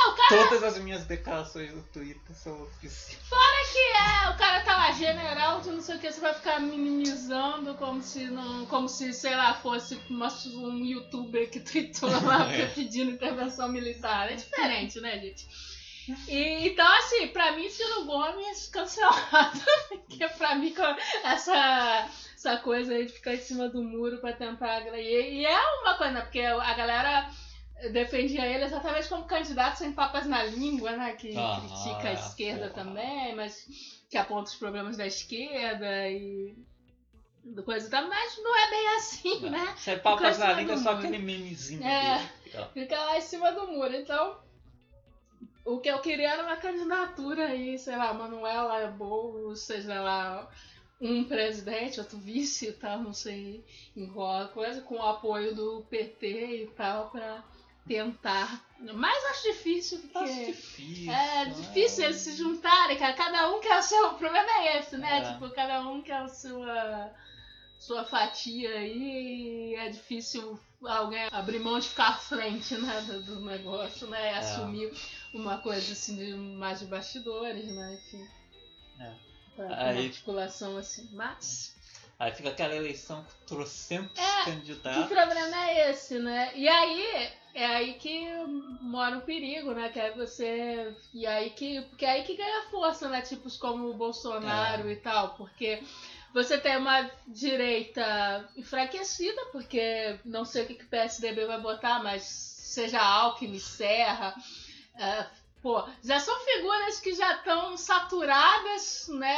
Ah, cara... Todas as minhas declarações no Twitter são oficiais. Fora que é, o cara tá lá, general de não sei o que, você vai ficar minimizando como se não. como se, sei lá, fosse uma, um youtuber que tweetou lá é. pedindo intervenção militar militar. É diferente, né, gente? E, então, assim, pra mim, Ciro Gomes cancelado. Porque pra mim, essa, essa coisa aí de ficar em cima do muro pra tentar. E, e é uma coisa, né? Porque a galera defendia ele exatamente como candidato sem papas na língua, né? Que ah, critica a esquerda porra. também, mas que aponta os problemas da esquerda e do coisa e tal, mas não é bem assim, é. né? Sem papas na língua é só aquele memezinho é. dele. Fica lá em cima do muro. Então, o que eu queria era uma candidatura aí, sei lá, Manuela Boulos, seja lá um presidente, outro vice e tal, não sei, enrola coisa, com o apoio do PT e tal, pra tentar. Mas acho difícil, porque. Acho difícil. É difícil é. eles se juntarem, cara. Cada um quer o seu. O problema é esse, né? É. Tipo, cada um quer a sua, sua fatia aí e é difícil alguém abrir mão de ficar à frente né, do, do negócio, né? É. Assumir uma coisa assim de mais de bastidores, né? Enfim. É. Pra, Aí... articulação assim. Mas. Aí fica aquela eleição com trocentos é, candidatos. O problema é esse, né? E aí é aí que mora o perigo, né? Que é você. E aí que. Porque é aí que ganha força, né? Tipos como o Bolsonaro é. e tal. Porque você tem uma direita enfraquecida, porque não sei o que, que o PSDB vai botar, mas seja Alckmin, Serra, uh, pô, já são figuras que já estão saturadas, né?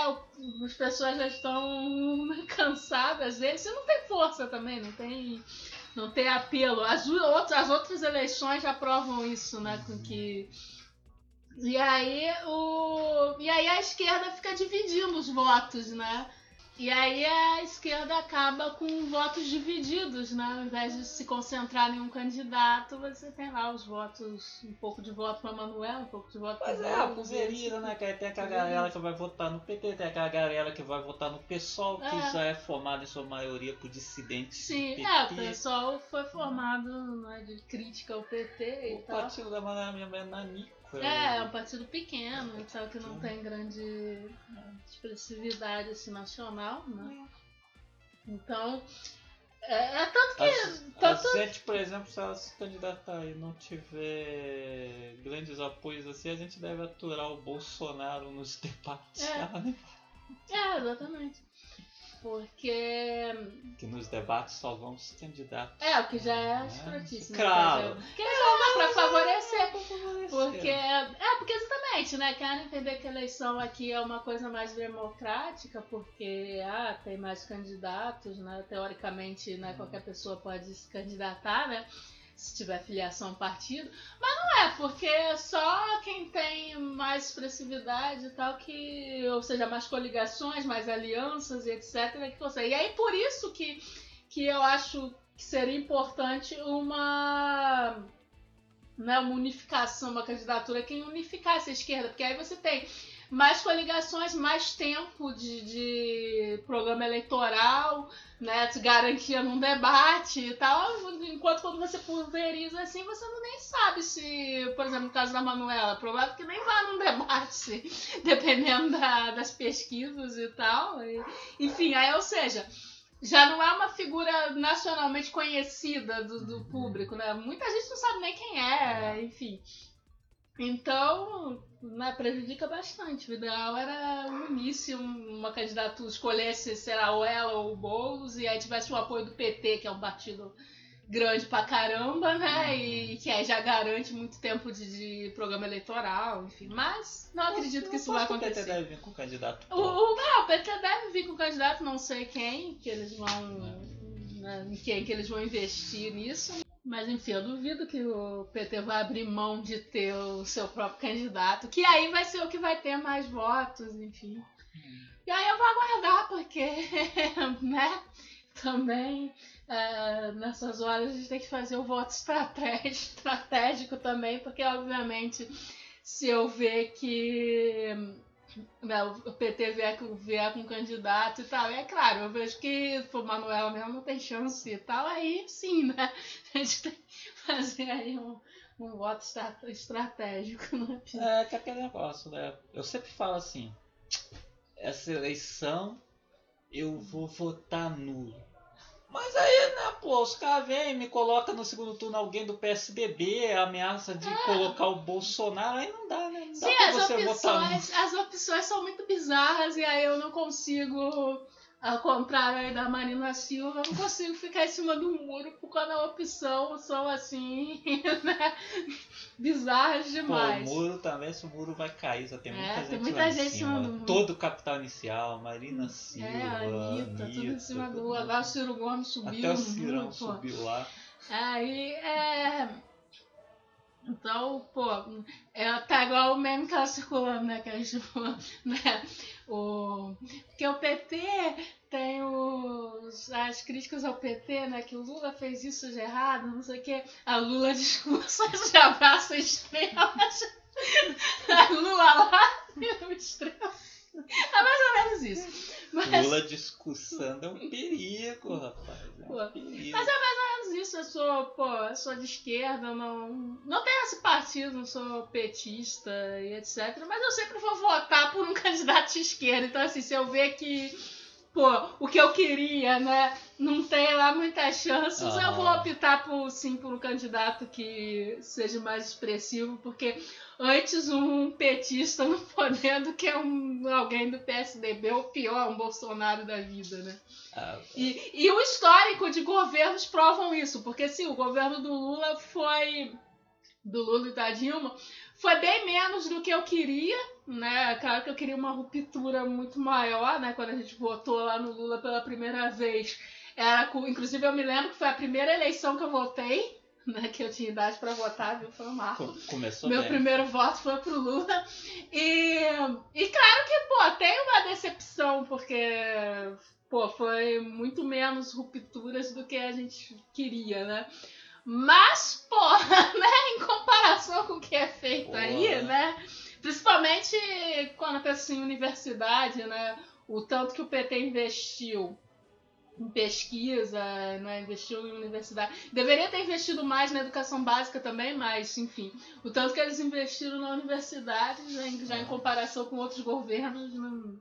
As pessoas já estão cansadas deles. E não tem força também, não tem, não tem apelo. As, outras, as outras eleições já provam isso, né? Com que e aí, o... e aí a esquerda fica dividindo os votos, né? E aí a esquerda acaba com votos divididos, né? Ao invés de se concentrar em um candidato, você tem lá os votos, um pouco de voto para Manuel, um pouco de voto para Mas é, a pulveriza, né? Que tem aquela galera que vai votar no PT, tem aquela galera que vai votar no PSOL, que é. já é formada em sua maioria por dissidentes. Sim, é, o PSOL foi formado né, de crítica ao PT e o tal. O partido da minha mãe é É, é um partido pequeno e tal, que não tem grande né, expressividade assim, nacional, né? É. Então, é, é tanto que. A, tanto... a gente, por exemplo, se ela se candidatar e não tiver grandes apoios assim, a gente deve aturar o Bolsonaro nos debates. É, né? é exatamente. Porque. Que nos debates só vão os candidatos. É, o que já é escrotíssimo. Claro. Porque não dá pra favorecer. Porque. É, porque exatamente, né? Querem entender que a eleição aqui é uma coisa mais democrática, porque ah, tem mais candidatos, né? Teoricamente, né, qualquer pessoa pode se candidatar, né? Se tiver filiação ao partido. Mas não é, porque é só quem tem mais expressividade e tal, que, ou seja, mais coligações, mais alianças e etc. que consegue. E aí por isso que, que eu acho que seria importante uma, né, uma unificação, uma candidatura que unificasse a esquerda, porque aí você tem mais coligações, mais tempo de, de programa eleitoral, né, te garantia num debate e tal, enquanto quando você pulveriza assim, você não nem sabe se, por exemplo, no caso da Manuela, é provável que nem vá num debate, dependendo da, das pesquisas e tal. E, enfim, aí, ou seja, já não é uma figura nacionalmente conhecida do, do público, né? Muita gente não sabe nem quem é, enfim. Então, né, prejudica bastante. O ideal era unisse uma candidatura, escolhesse, sei lá, ou ela ou o Boulos, e aí tivesse o apoio do PT, que é um partido grande pra caramba, né? E que aí já garante muito tempo de, de programa eleitoral, enfim. Mas não acredito que isso vai acontecer. O PT deve vir com candidato. O, o, não, o PT deve vir com candidato, não sei quem, que eles vão. Né, em quem que eles vão investir nisso. Mas enfim, eu duvido que o PT vai abrir mão de ter o seu próprio candidato, que aí vai ser o que vai ter mais votos, enfim. E aí eu vou aguardar, porque, né, também é, nessas horas a gente tem que fazer o voto estratégico também, porque obviamente se eu ver que né, o PT vier, vier com candidato e tal. E é claro, eu vejo que o Manuel mesmo não tem chance e tal, aí sim, né? A gente tem que fazer aí um, um voto estratégico, né? É, que é aquele negócio, né? Eu sempre falo assim, essa eleição eu vou votar nulo. Mas aí, né, pô, os caras vêm e me colocam no segundo turno alguém do PSDB, ameaça de é. colocar o Bolsonaro, aí não dá, né? Sim, as opções, as opções são muito bizarras e aí eu não consigo ao contrário da Marina Silva, eu não consigo ficar em cima do muro porque a opção são assim, né? Bizarras demais. Pô, o muro também, se o muro vai cair, só tem muita é, gente tem muita gente em cima. do muro. Todo o capital inicial, Marina Silva. É, a Anitta, Anitta tudo em cima do muro. Agora o Ciro Gomes subiu. Até o Cirão subiu lá. Aí é. Então, pô, é, tá igual o meme que tá circulando, né? Que a gente falou, né? O, porque o PT tem os, as críticas ao PT, né? Que o Lula fez isso de errado, não sei o quê. A Lula discursos de abraço extremas. a Lula lá, extremo. É mais ou menos isso. Mas... Lula discussando é um perigo, rapaz. É um perigo. Mas é mais ou menos isso. Eu sou, pô, eu sou de esquerda, não, não tenho esse partido, não sou petista e etc. Mas eu sempre vou votar por um candidato de esquerda. Então, assim, se eu ver que pô, o que eu queria, né? Não tem lá muitas chances, uhum. eu vou optar por sim por um candidato que seja mais expressivo, porque antes um petista no poder do que um, alguém do PSDB, ou pior, um Bolsonaro da vida, né? Ah, e, e o histórico de governos provam isso, porque sim, o governo do Lula foi. do Lula e da Dilma Foi bem menos do que eu queria, né? Claro que eu queria uma ruptura muito maior, né? Quando a gente votou lá no Lula pela primeira vez. Era, inclusive, eu me lembro que foi a primeira eleição que eu votei, né? Que eu tinha idade para votar, viu? Foi um marco. Começou Meu bem. primeiro voto foi pro Lula. E, e claro que, pô, tem uma decepção, porque, pô, foi muito menos rupturas do que a gente queria, né? Mas, porra, né, em comparação com o que é feito Porra. aí, né? Principalmente quando a pessoa em universidade, né? O tanto que o PT investiu em pesquisa, né, investiu em universidade. Deveria ter investido mais na educação básica também, mas, enfim, o tanto que eles investiram na universidade, já em, já em comparação com outros governos, não,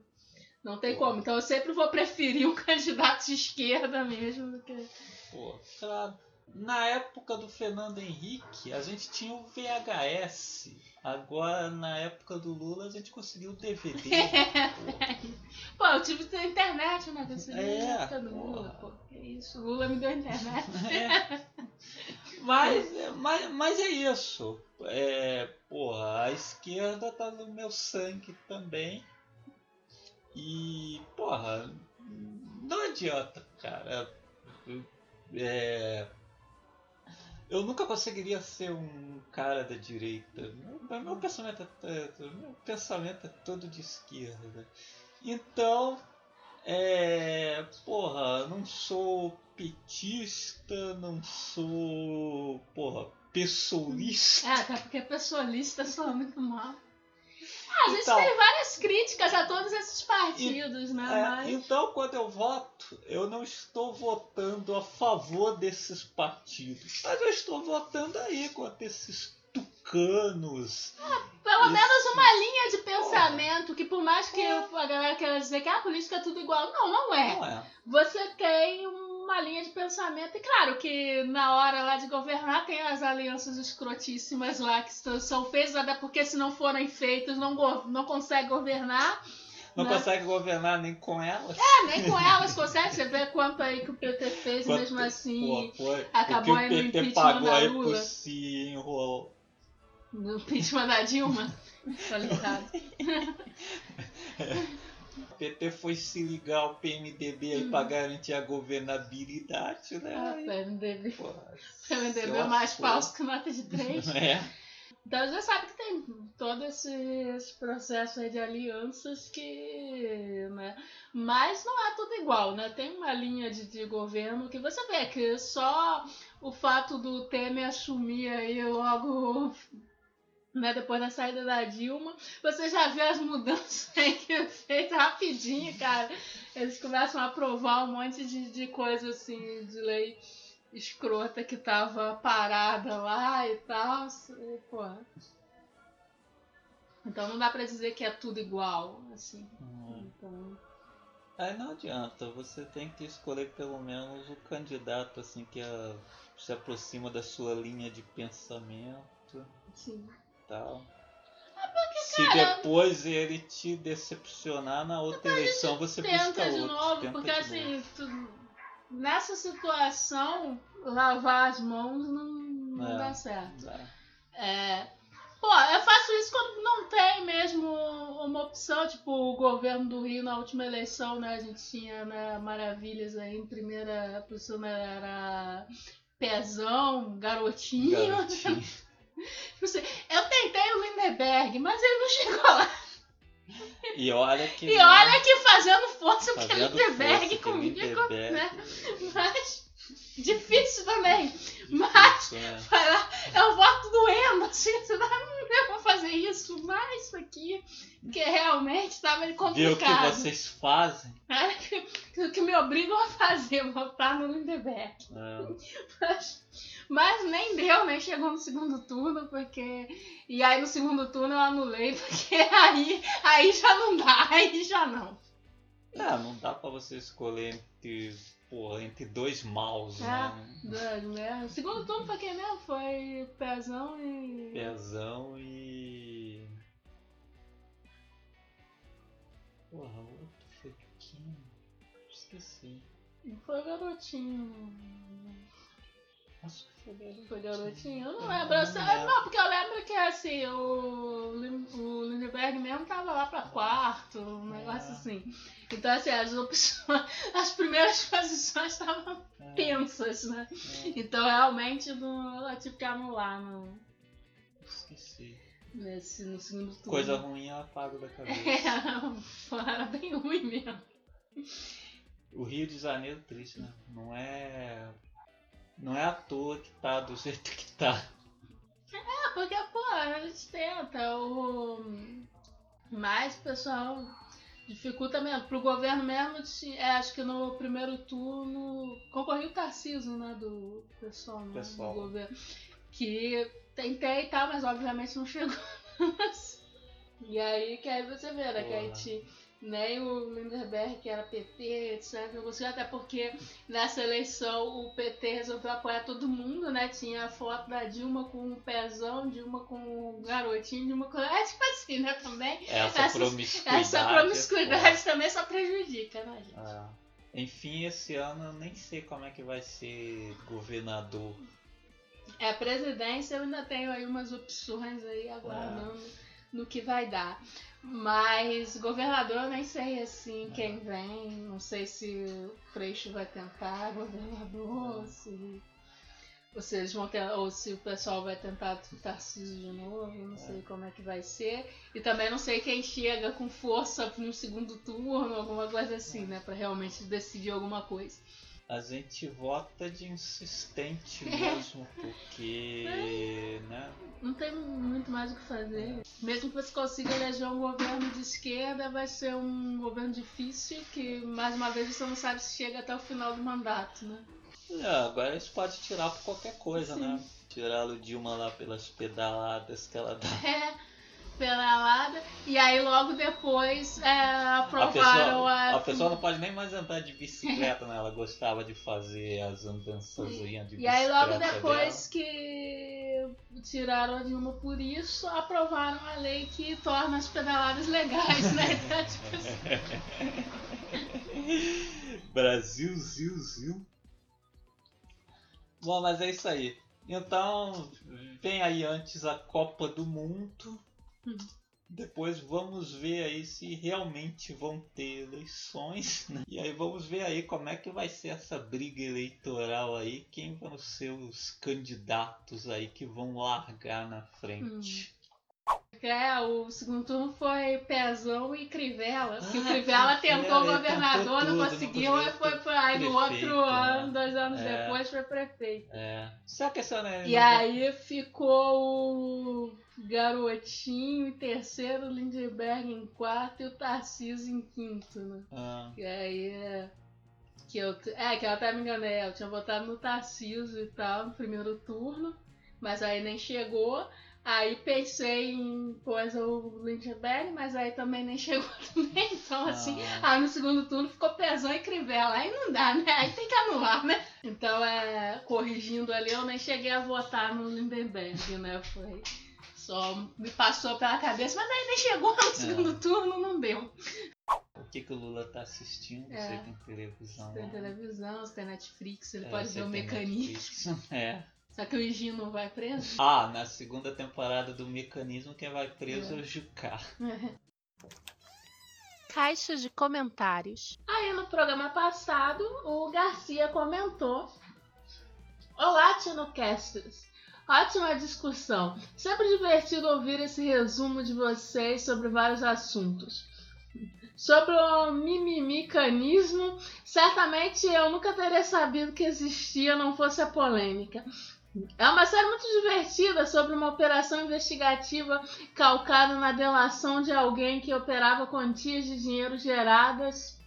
não tem como. Então eu sempre vou preferir um candidato de esquerda mesmo do que. Pô, claro. Na época do Fernando Henrique, a gente tinha o VHS. Agora, na época do Lula, a gente conseguiu o DVD. Pô, eu tive na internet, né? Desse É, na época do Lula, pô. Que isso, o Lula me deu internet. É. Mas, mas, mas é isso. É, porra, a esquerda tá no meu sangue também. E, porra, não adianta, cara. É, eu nunca conseguiria ser um cara da direita. Meu, meu pensamento, é, meu pensamento é todo de esquerda. Então, é, porra, não sou petista, não sou, porra, pessoalista. É, até porque pessoalista soa muito mal. Ah, a gente Então- tem várias críticas a todos esses partidos, né? É, Mas. então, quando eu voto, eu não estou votando a favor desses partidos, mas eu estou votando aí contra esses tucanos. Pelo Esse- menos uma linha de pensamento que, por mais que a galera queira dizer que a política é tudo igual, não, não é. Não é? Você tem uma linha de pensamento, e claro que na hora lá de governar tem as alianças escrotíssimas lá que são- feitas, até porque se não forem feitas não, não consegue governar. Não Né? consegue governar nem com elas. É, nem com elas consegue. Você vê quanto aí que o PT fez, Quanto- mesmo assim. Pô, foi, acabou o aí que no impeachment pagou da Lula. por se enrolar. No impeachment da Dilma. Tô ligado. O PT foi se ligar ao PMDB aí Hum. pra garantir a governabilidade, né? Ah, PMDB. pô, PMDB é mais falso que nota de três. É. Então já sabe que tem todo esse, esse processo aí de alianças que. Né? Mas não é tudo igual, né? Tem uma linha de, de governo que você vê que só o fato do Temer assumir aí logo. Né, depois da saída da Dilma, você já vê as mudanças aí que é feito rapidinho, cara. Eles começam a aprovar um monte de, de coisa assim, de lei escrota que tava parada lá e tal. e, pô. Então não dá pra dizer que é tudo igual, assim. Hum. Então, Aí não adianta, você tem que escolher pelo menos o candidato assim que a- se aproxima da sua linha de pensamento tal. se depois ele te decepcionar na outra eleição, você busca Tenta de outro. novo, tenta porque de assim, novo. tu- nessa situação, lavar as mãos não, não É. dá certo. Dá. É, pô, eu faço isso quando não tem mesmo uma opção, tipo o governo do Rio na última eleição, né? A gente tinha né, maravilhas aí em primeira posição né, era Pezão, garotinho. Garotinho. Eu tentei o Lindeberg, mas ele não chegou lá. E olha que. E olha que fazendo força porque fazendo que comigo, Lindeberg, né? Mas difícil também. Mas é. vai lá, eu voto doendo, assim, você não eu vou fazer isso, mas isso aqui, que realmente estava Ver o que complicado. vocês fazem. É, que, me obrigam a fazer, votar no Lindeberg. É. Mas, mas nem deu, nem chegou no segundo turno, porque. E aí no segundo turno eu anulei, porque aí, aí já não dá, aí já não. Ah, não dá pra você escolher entre, porra, entre dois maus, Ah. né? Né? O segundo turno foi quem mesmo? Foi Pezão e. Pezão e. Porra, Foi o garotinho. Acho que foi garotinho. Foi garotinho? Eu não Eu lembro. Eu não lembro. não, porque eu lembro que assim, o, o Lindbergh mesmo tava lá pra quarto, um negócio É. assim. Então, assim, as opções, as primeiras posições estavam É, tensas, né? é, Então, realmente, não, eu tive que anular no, esqueci. nesse, no segundo turno. Coisa ruim ela apaga da cabeça. É, era bem ruim mesmo. O Rio de Janeiro triste, né? Não é. Não é à toa que tá do jeito que tá. É, porque, pô, a gente tenta. O... Mas o pessoal dificulta mesmo. Pro governo mesmo, é, acho que no primeiro turno concorreu o Tarcísio, né? Do pessoal, né, Pessoal. do governo. Que tentei e tal, mas obviamente não chegou. e aí que aí você vê, né? Que a Porra. Gente. Nem o que era PT, etc. Não conseguiu, até porque nessa eleição o PT resolveu apoiar todo mundo, né? Tinha a foto da Dilma com um pezão, Dilma com um garotinho, Dilma com. É tipo assim, né? Também. Essa Essa- promiscuidade. Essa é promiscuidade também só prejudica, né, gente? É. Enfim, esse ano eu nem sei como é que vai ser governador. É, a presidência eu ainda tenho aí umas opções aí aguardando no que vai dar. Mas governador eu nem sei assim quem vem. Não sei se o Freixo vai tentar governador, se. Ou se, eles vão ter, ou se o pessoal vai tentar Tarcísio de novo, não sei como é que vai ser. E também não sei quem chega com força no segundo turno, alguma coisa assim, né? Pra realmente decidir alguma coisa. A gente vota de insistente mesmo, porque. né? Não tem muito mais o que fazer. Mesmo que você consiga eleger um governo de esquerda, vai ser um governo difícil que, mais uma vez, você não sabe se chega até o final do mandato, né? É, agora eles podem tirar por qualquer coisa, Sim. né? Tiraram o Dilma lá pelas pedaladas que ela dá. É, pedalada. E aí, logo depois, é, A aprovaram pessoa, a... a pessoa não pode nem mais andar de bicicleta, né? Ela gostava de fazer as andanças de bicicleta. E aí, logo dela. depois que tiraram a Dilma por isso, aprovaram a lei que torna as pedaladas legais, né? Então, tipo assim, Brasil, Zil, Zil. Bom, mas é isso aí. Então, vem aí antes a Copa do Mundo. Hum. Depois vamos ver aí se realmente vão ter eleições. né? E aí vamos ver aí como é que vai ser essa briga eleitoral aí. Quem vão ser os candidatos aí que vão largar na frente. É, o segundo turno foi Pezão e Crivella. Porque o Ah, Crivella Crivella, tentou ele governador, tentou não tudo, não conseguiu, aí foi, foi aí no outro né? ano, dois anos É. depois, foi prefeito. É. Só que essa né, E aí ficou o Garotinho em terceiro, o Lindbergh em quarto e o Tarcísio em quinto, né? Ah, E aí. é, Que eu, é, que eu até me enganei, eu tinha votado no Tarcísio e tal no primeiro turno, mas aí nem chegou. Aí pensei em coisa o Lindbergh, mas aí também nem chegou também. Então, assim, ah. aí no segundo turno ficou Pezão e Crivella. Aí não dá, né? Aí tem que anular, né? Então, é, corrigindo ali, eu nem cheguei a votar no Lindenberg, né? Foi. Só me passou pela cabeça, mas aí nem chegou no segundo turno, não deu. O que, que o Lula tá assistindo? É. Você tem televisão. Tem televisão, você tem Netflix, ele É, pode você ver o mecanismo. Netflix. É. Só que o Higino não vai preso. Ah, na segunda temporada do Mecanismo, quem vai preso é, É. o Jucá. Caixa de comentários. Aí no programa passado, o Garcia comentou: Olá, Tinocasters. Ótima discussão. Sempre divertido ouvir esse resumo de vocês sobre vários assuntos. Sobre o mimimicanismo, certamente eu nunca teria sabido que existia não fosse a polêmica. É uma série muito divertida sobre uma operação investigativa calcada na delação de alguém que operava quantias de dinheiro geradas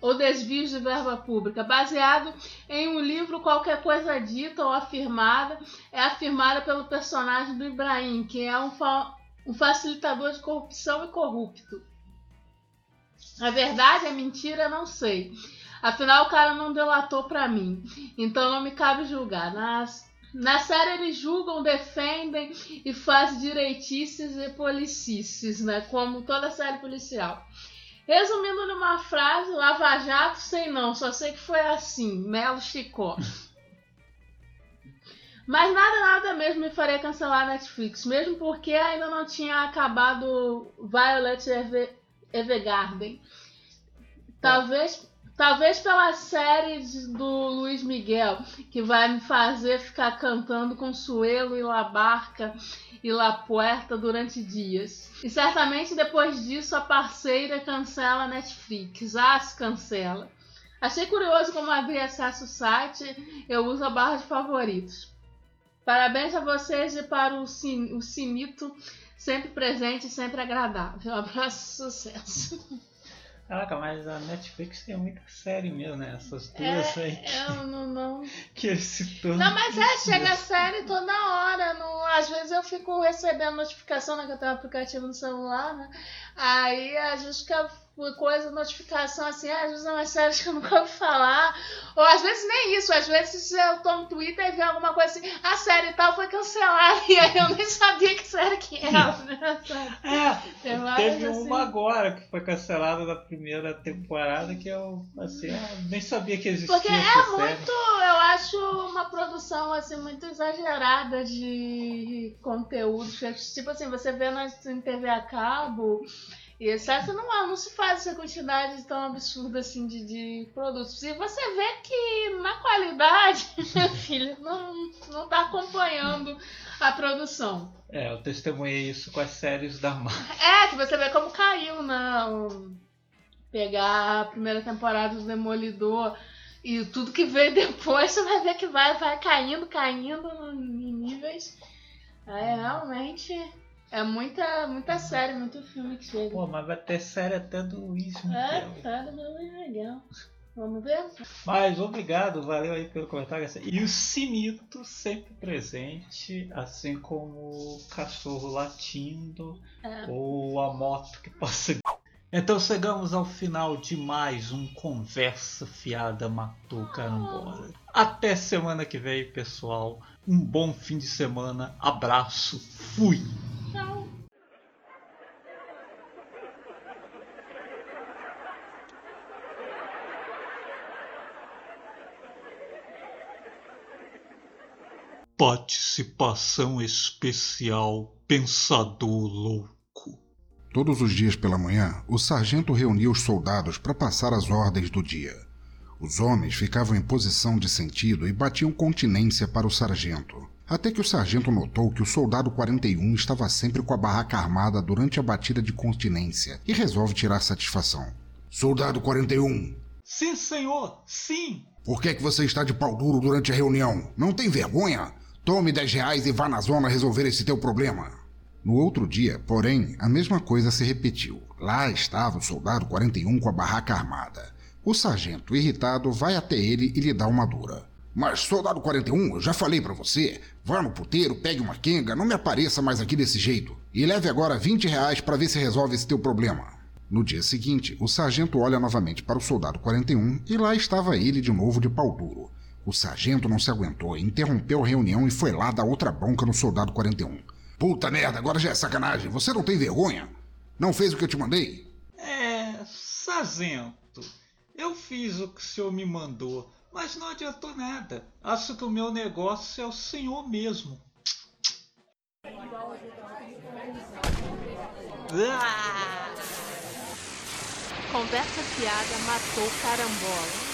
ou desvios de verba pública, baseado em um livro qualquer coisa dita ou afirmada, é afirmada pelo personagem do Ibrahim, que é um, fa um facilitador de corrupção e corrupto. A verdade é mentira, não sei. Afinal, o cara não delatou pra mim, então não me cabe julgar. Nas, na série eles julgam, defendem e fazem direitices e policices, né? Como toda série policial. Resumindo numa frase, Lava Jato, sei não, só sei que foi assim, Melo Chicó. Mas nada, nada mesmo me faria cancelar a Netflix, mesmo porque ainda não tinha acabado Violet Eve Evergarden. Talvez, talvez pela série do Luiz Miguel, que vai me fazer ficar cantando Consuelo e La Barca e La Puerta durante dias. E certamente depois disso a parceira cancela a Netflix. Ah, se cancela. Achei curioso como abrir acesso ao site, eu uso a barra de favoritos. Parabéns a vocês e para o, sim, o sempre presente e sempre agradável. Um abraço sucesso. Caraca, mas a Netflix tem muita série mesmo, né? Essas duas é, aí. Eu não, não. Que ele citou. Não, mas é, chega a série toda hora. Não, às vezes eu fico recebendo notificação, né? Que eu tenho um aplicativo no celular, né? Aí às vezes fica coisa, notificação assim, às vezes é umas séries que eu nunca ouvi falar. Ou às vezes nem isso, às vezes eu tô no Twitter e vejo alguma coisa assim, a série tal foi cancelada, e aí eu nem sabia que série que era, né? É, teve assim. uma agora que foi cancelada da primeira temporada que eu assim, eu nem sabia que existia. Porque é muito, eu acho uma produção assim muito exagerada de conteúdo. Tipo assim, você vê na TV a cabo. E exceto não, não se faz essa quantidade tão absurda assim de, de produtos. E você vê que na qualidade, meu filho, não, não tá acompanhando a produção. É, eu testemunhei isso com as séries da Marvel. É, que você vê como caiu. Né, pegar a primeira temporada do Demolidor e tudo que veio depois, você vai ver que vai, vai caindo, caindo em níveis. É, realmente é muita, muita série, muito filme que chega. Pô, mas vai ter série até do Miguel. É, série do Luiz Miguel. Vamos ver? Mas obrigado, valeu aí pelo comentário. E o Sinito sempre presente, assim como o cachorro latindo é. ou a moto que passa. Então chegamos ao final de mais um Conversa Fiada Matou Carambola. Até semana que vem, pessoal. Um bom fim de semana. Abraço. Fui. Participação especial Pensador Louco. Todos os dias pela manhã, o sargento reunia os soldados para passar as ordens do dia. Os homens ficavam em posição de sentido e batiam continência para o sargento. Até que o sargento notou que o soldado 41 estava sempre com a barraca armada durante a batida de continência e resolve tirar satisfação. Soldado 41. Sim, senhor, sim. Por que, é que você está de pau duro durante a reunião? Não tem vergonha? Tome 10 reais e vá na zona resolver esse teu problema. No outro dia, porém, a mesma coisa se repetiu. Lá estava o soldado 41 com a barraca armada. O sargento, irritado, vai até ele e lhe dá uma dura. Mas, soldado 41, eu já falei para você. Vá no puteiro, pegue uma quenga, não me apareça mais aqui desse jeito. E leve agora 20 reais para ver se resolve esse teu problema. No dia seguinte, o sargento olha novamente para o soldado 41 e lá estava ele de novo de pau duro. O sargento não se aguentou, interrompeu a reunião e foi lá dar outra bronca no soldado 41. Puta merda, agora já é sacanagem. Você não tem vergonha? Não fez o que eu te mandei? É, sargento. Eu fiz o que o senhor me mandou. Mas não adiantou nada. Acho que o meu negócio é o senhor mesmo. Conversa fiada matou carambola.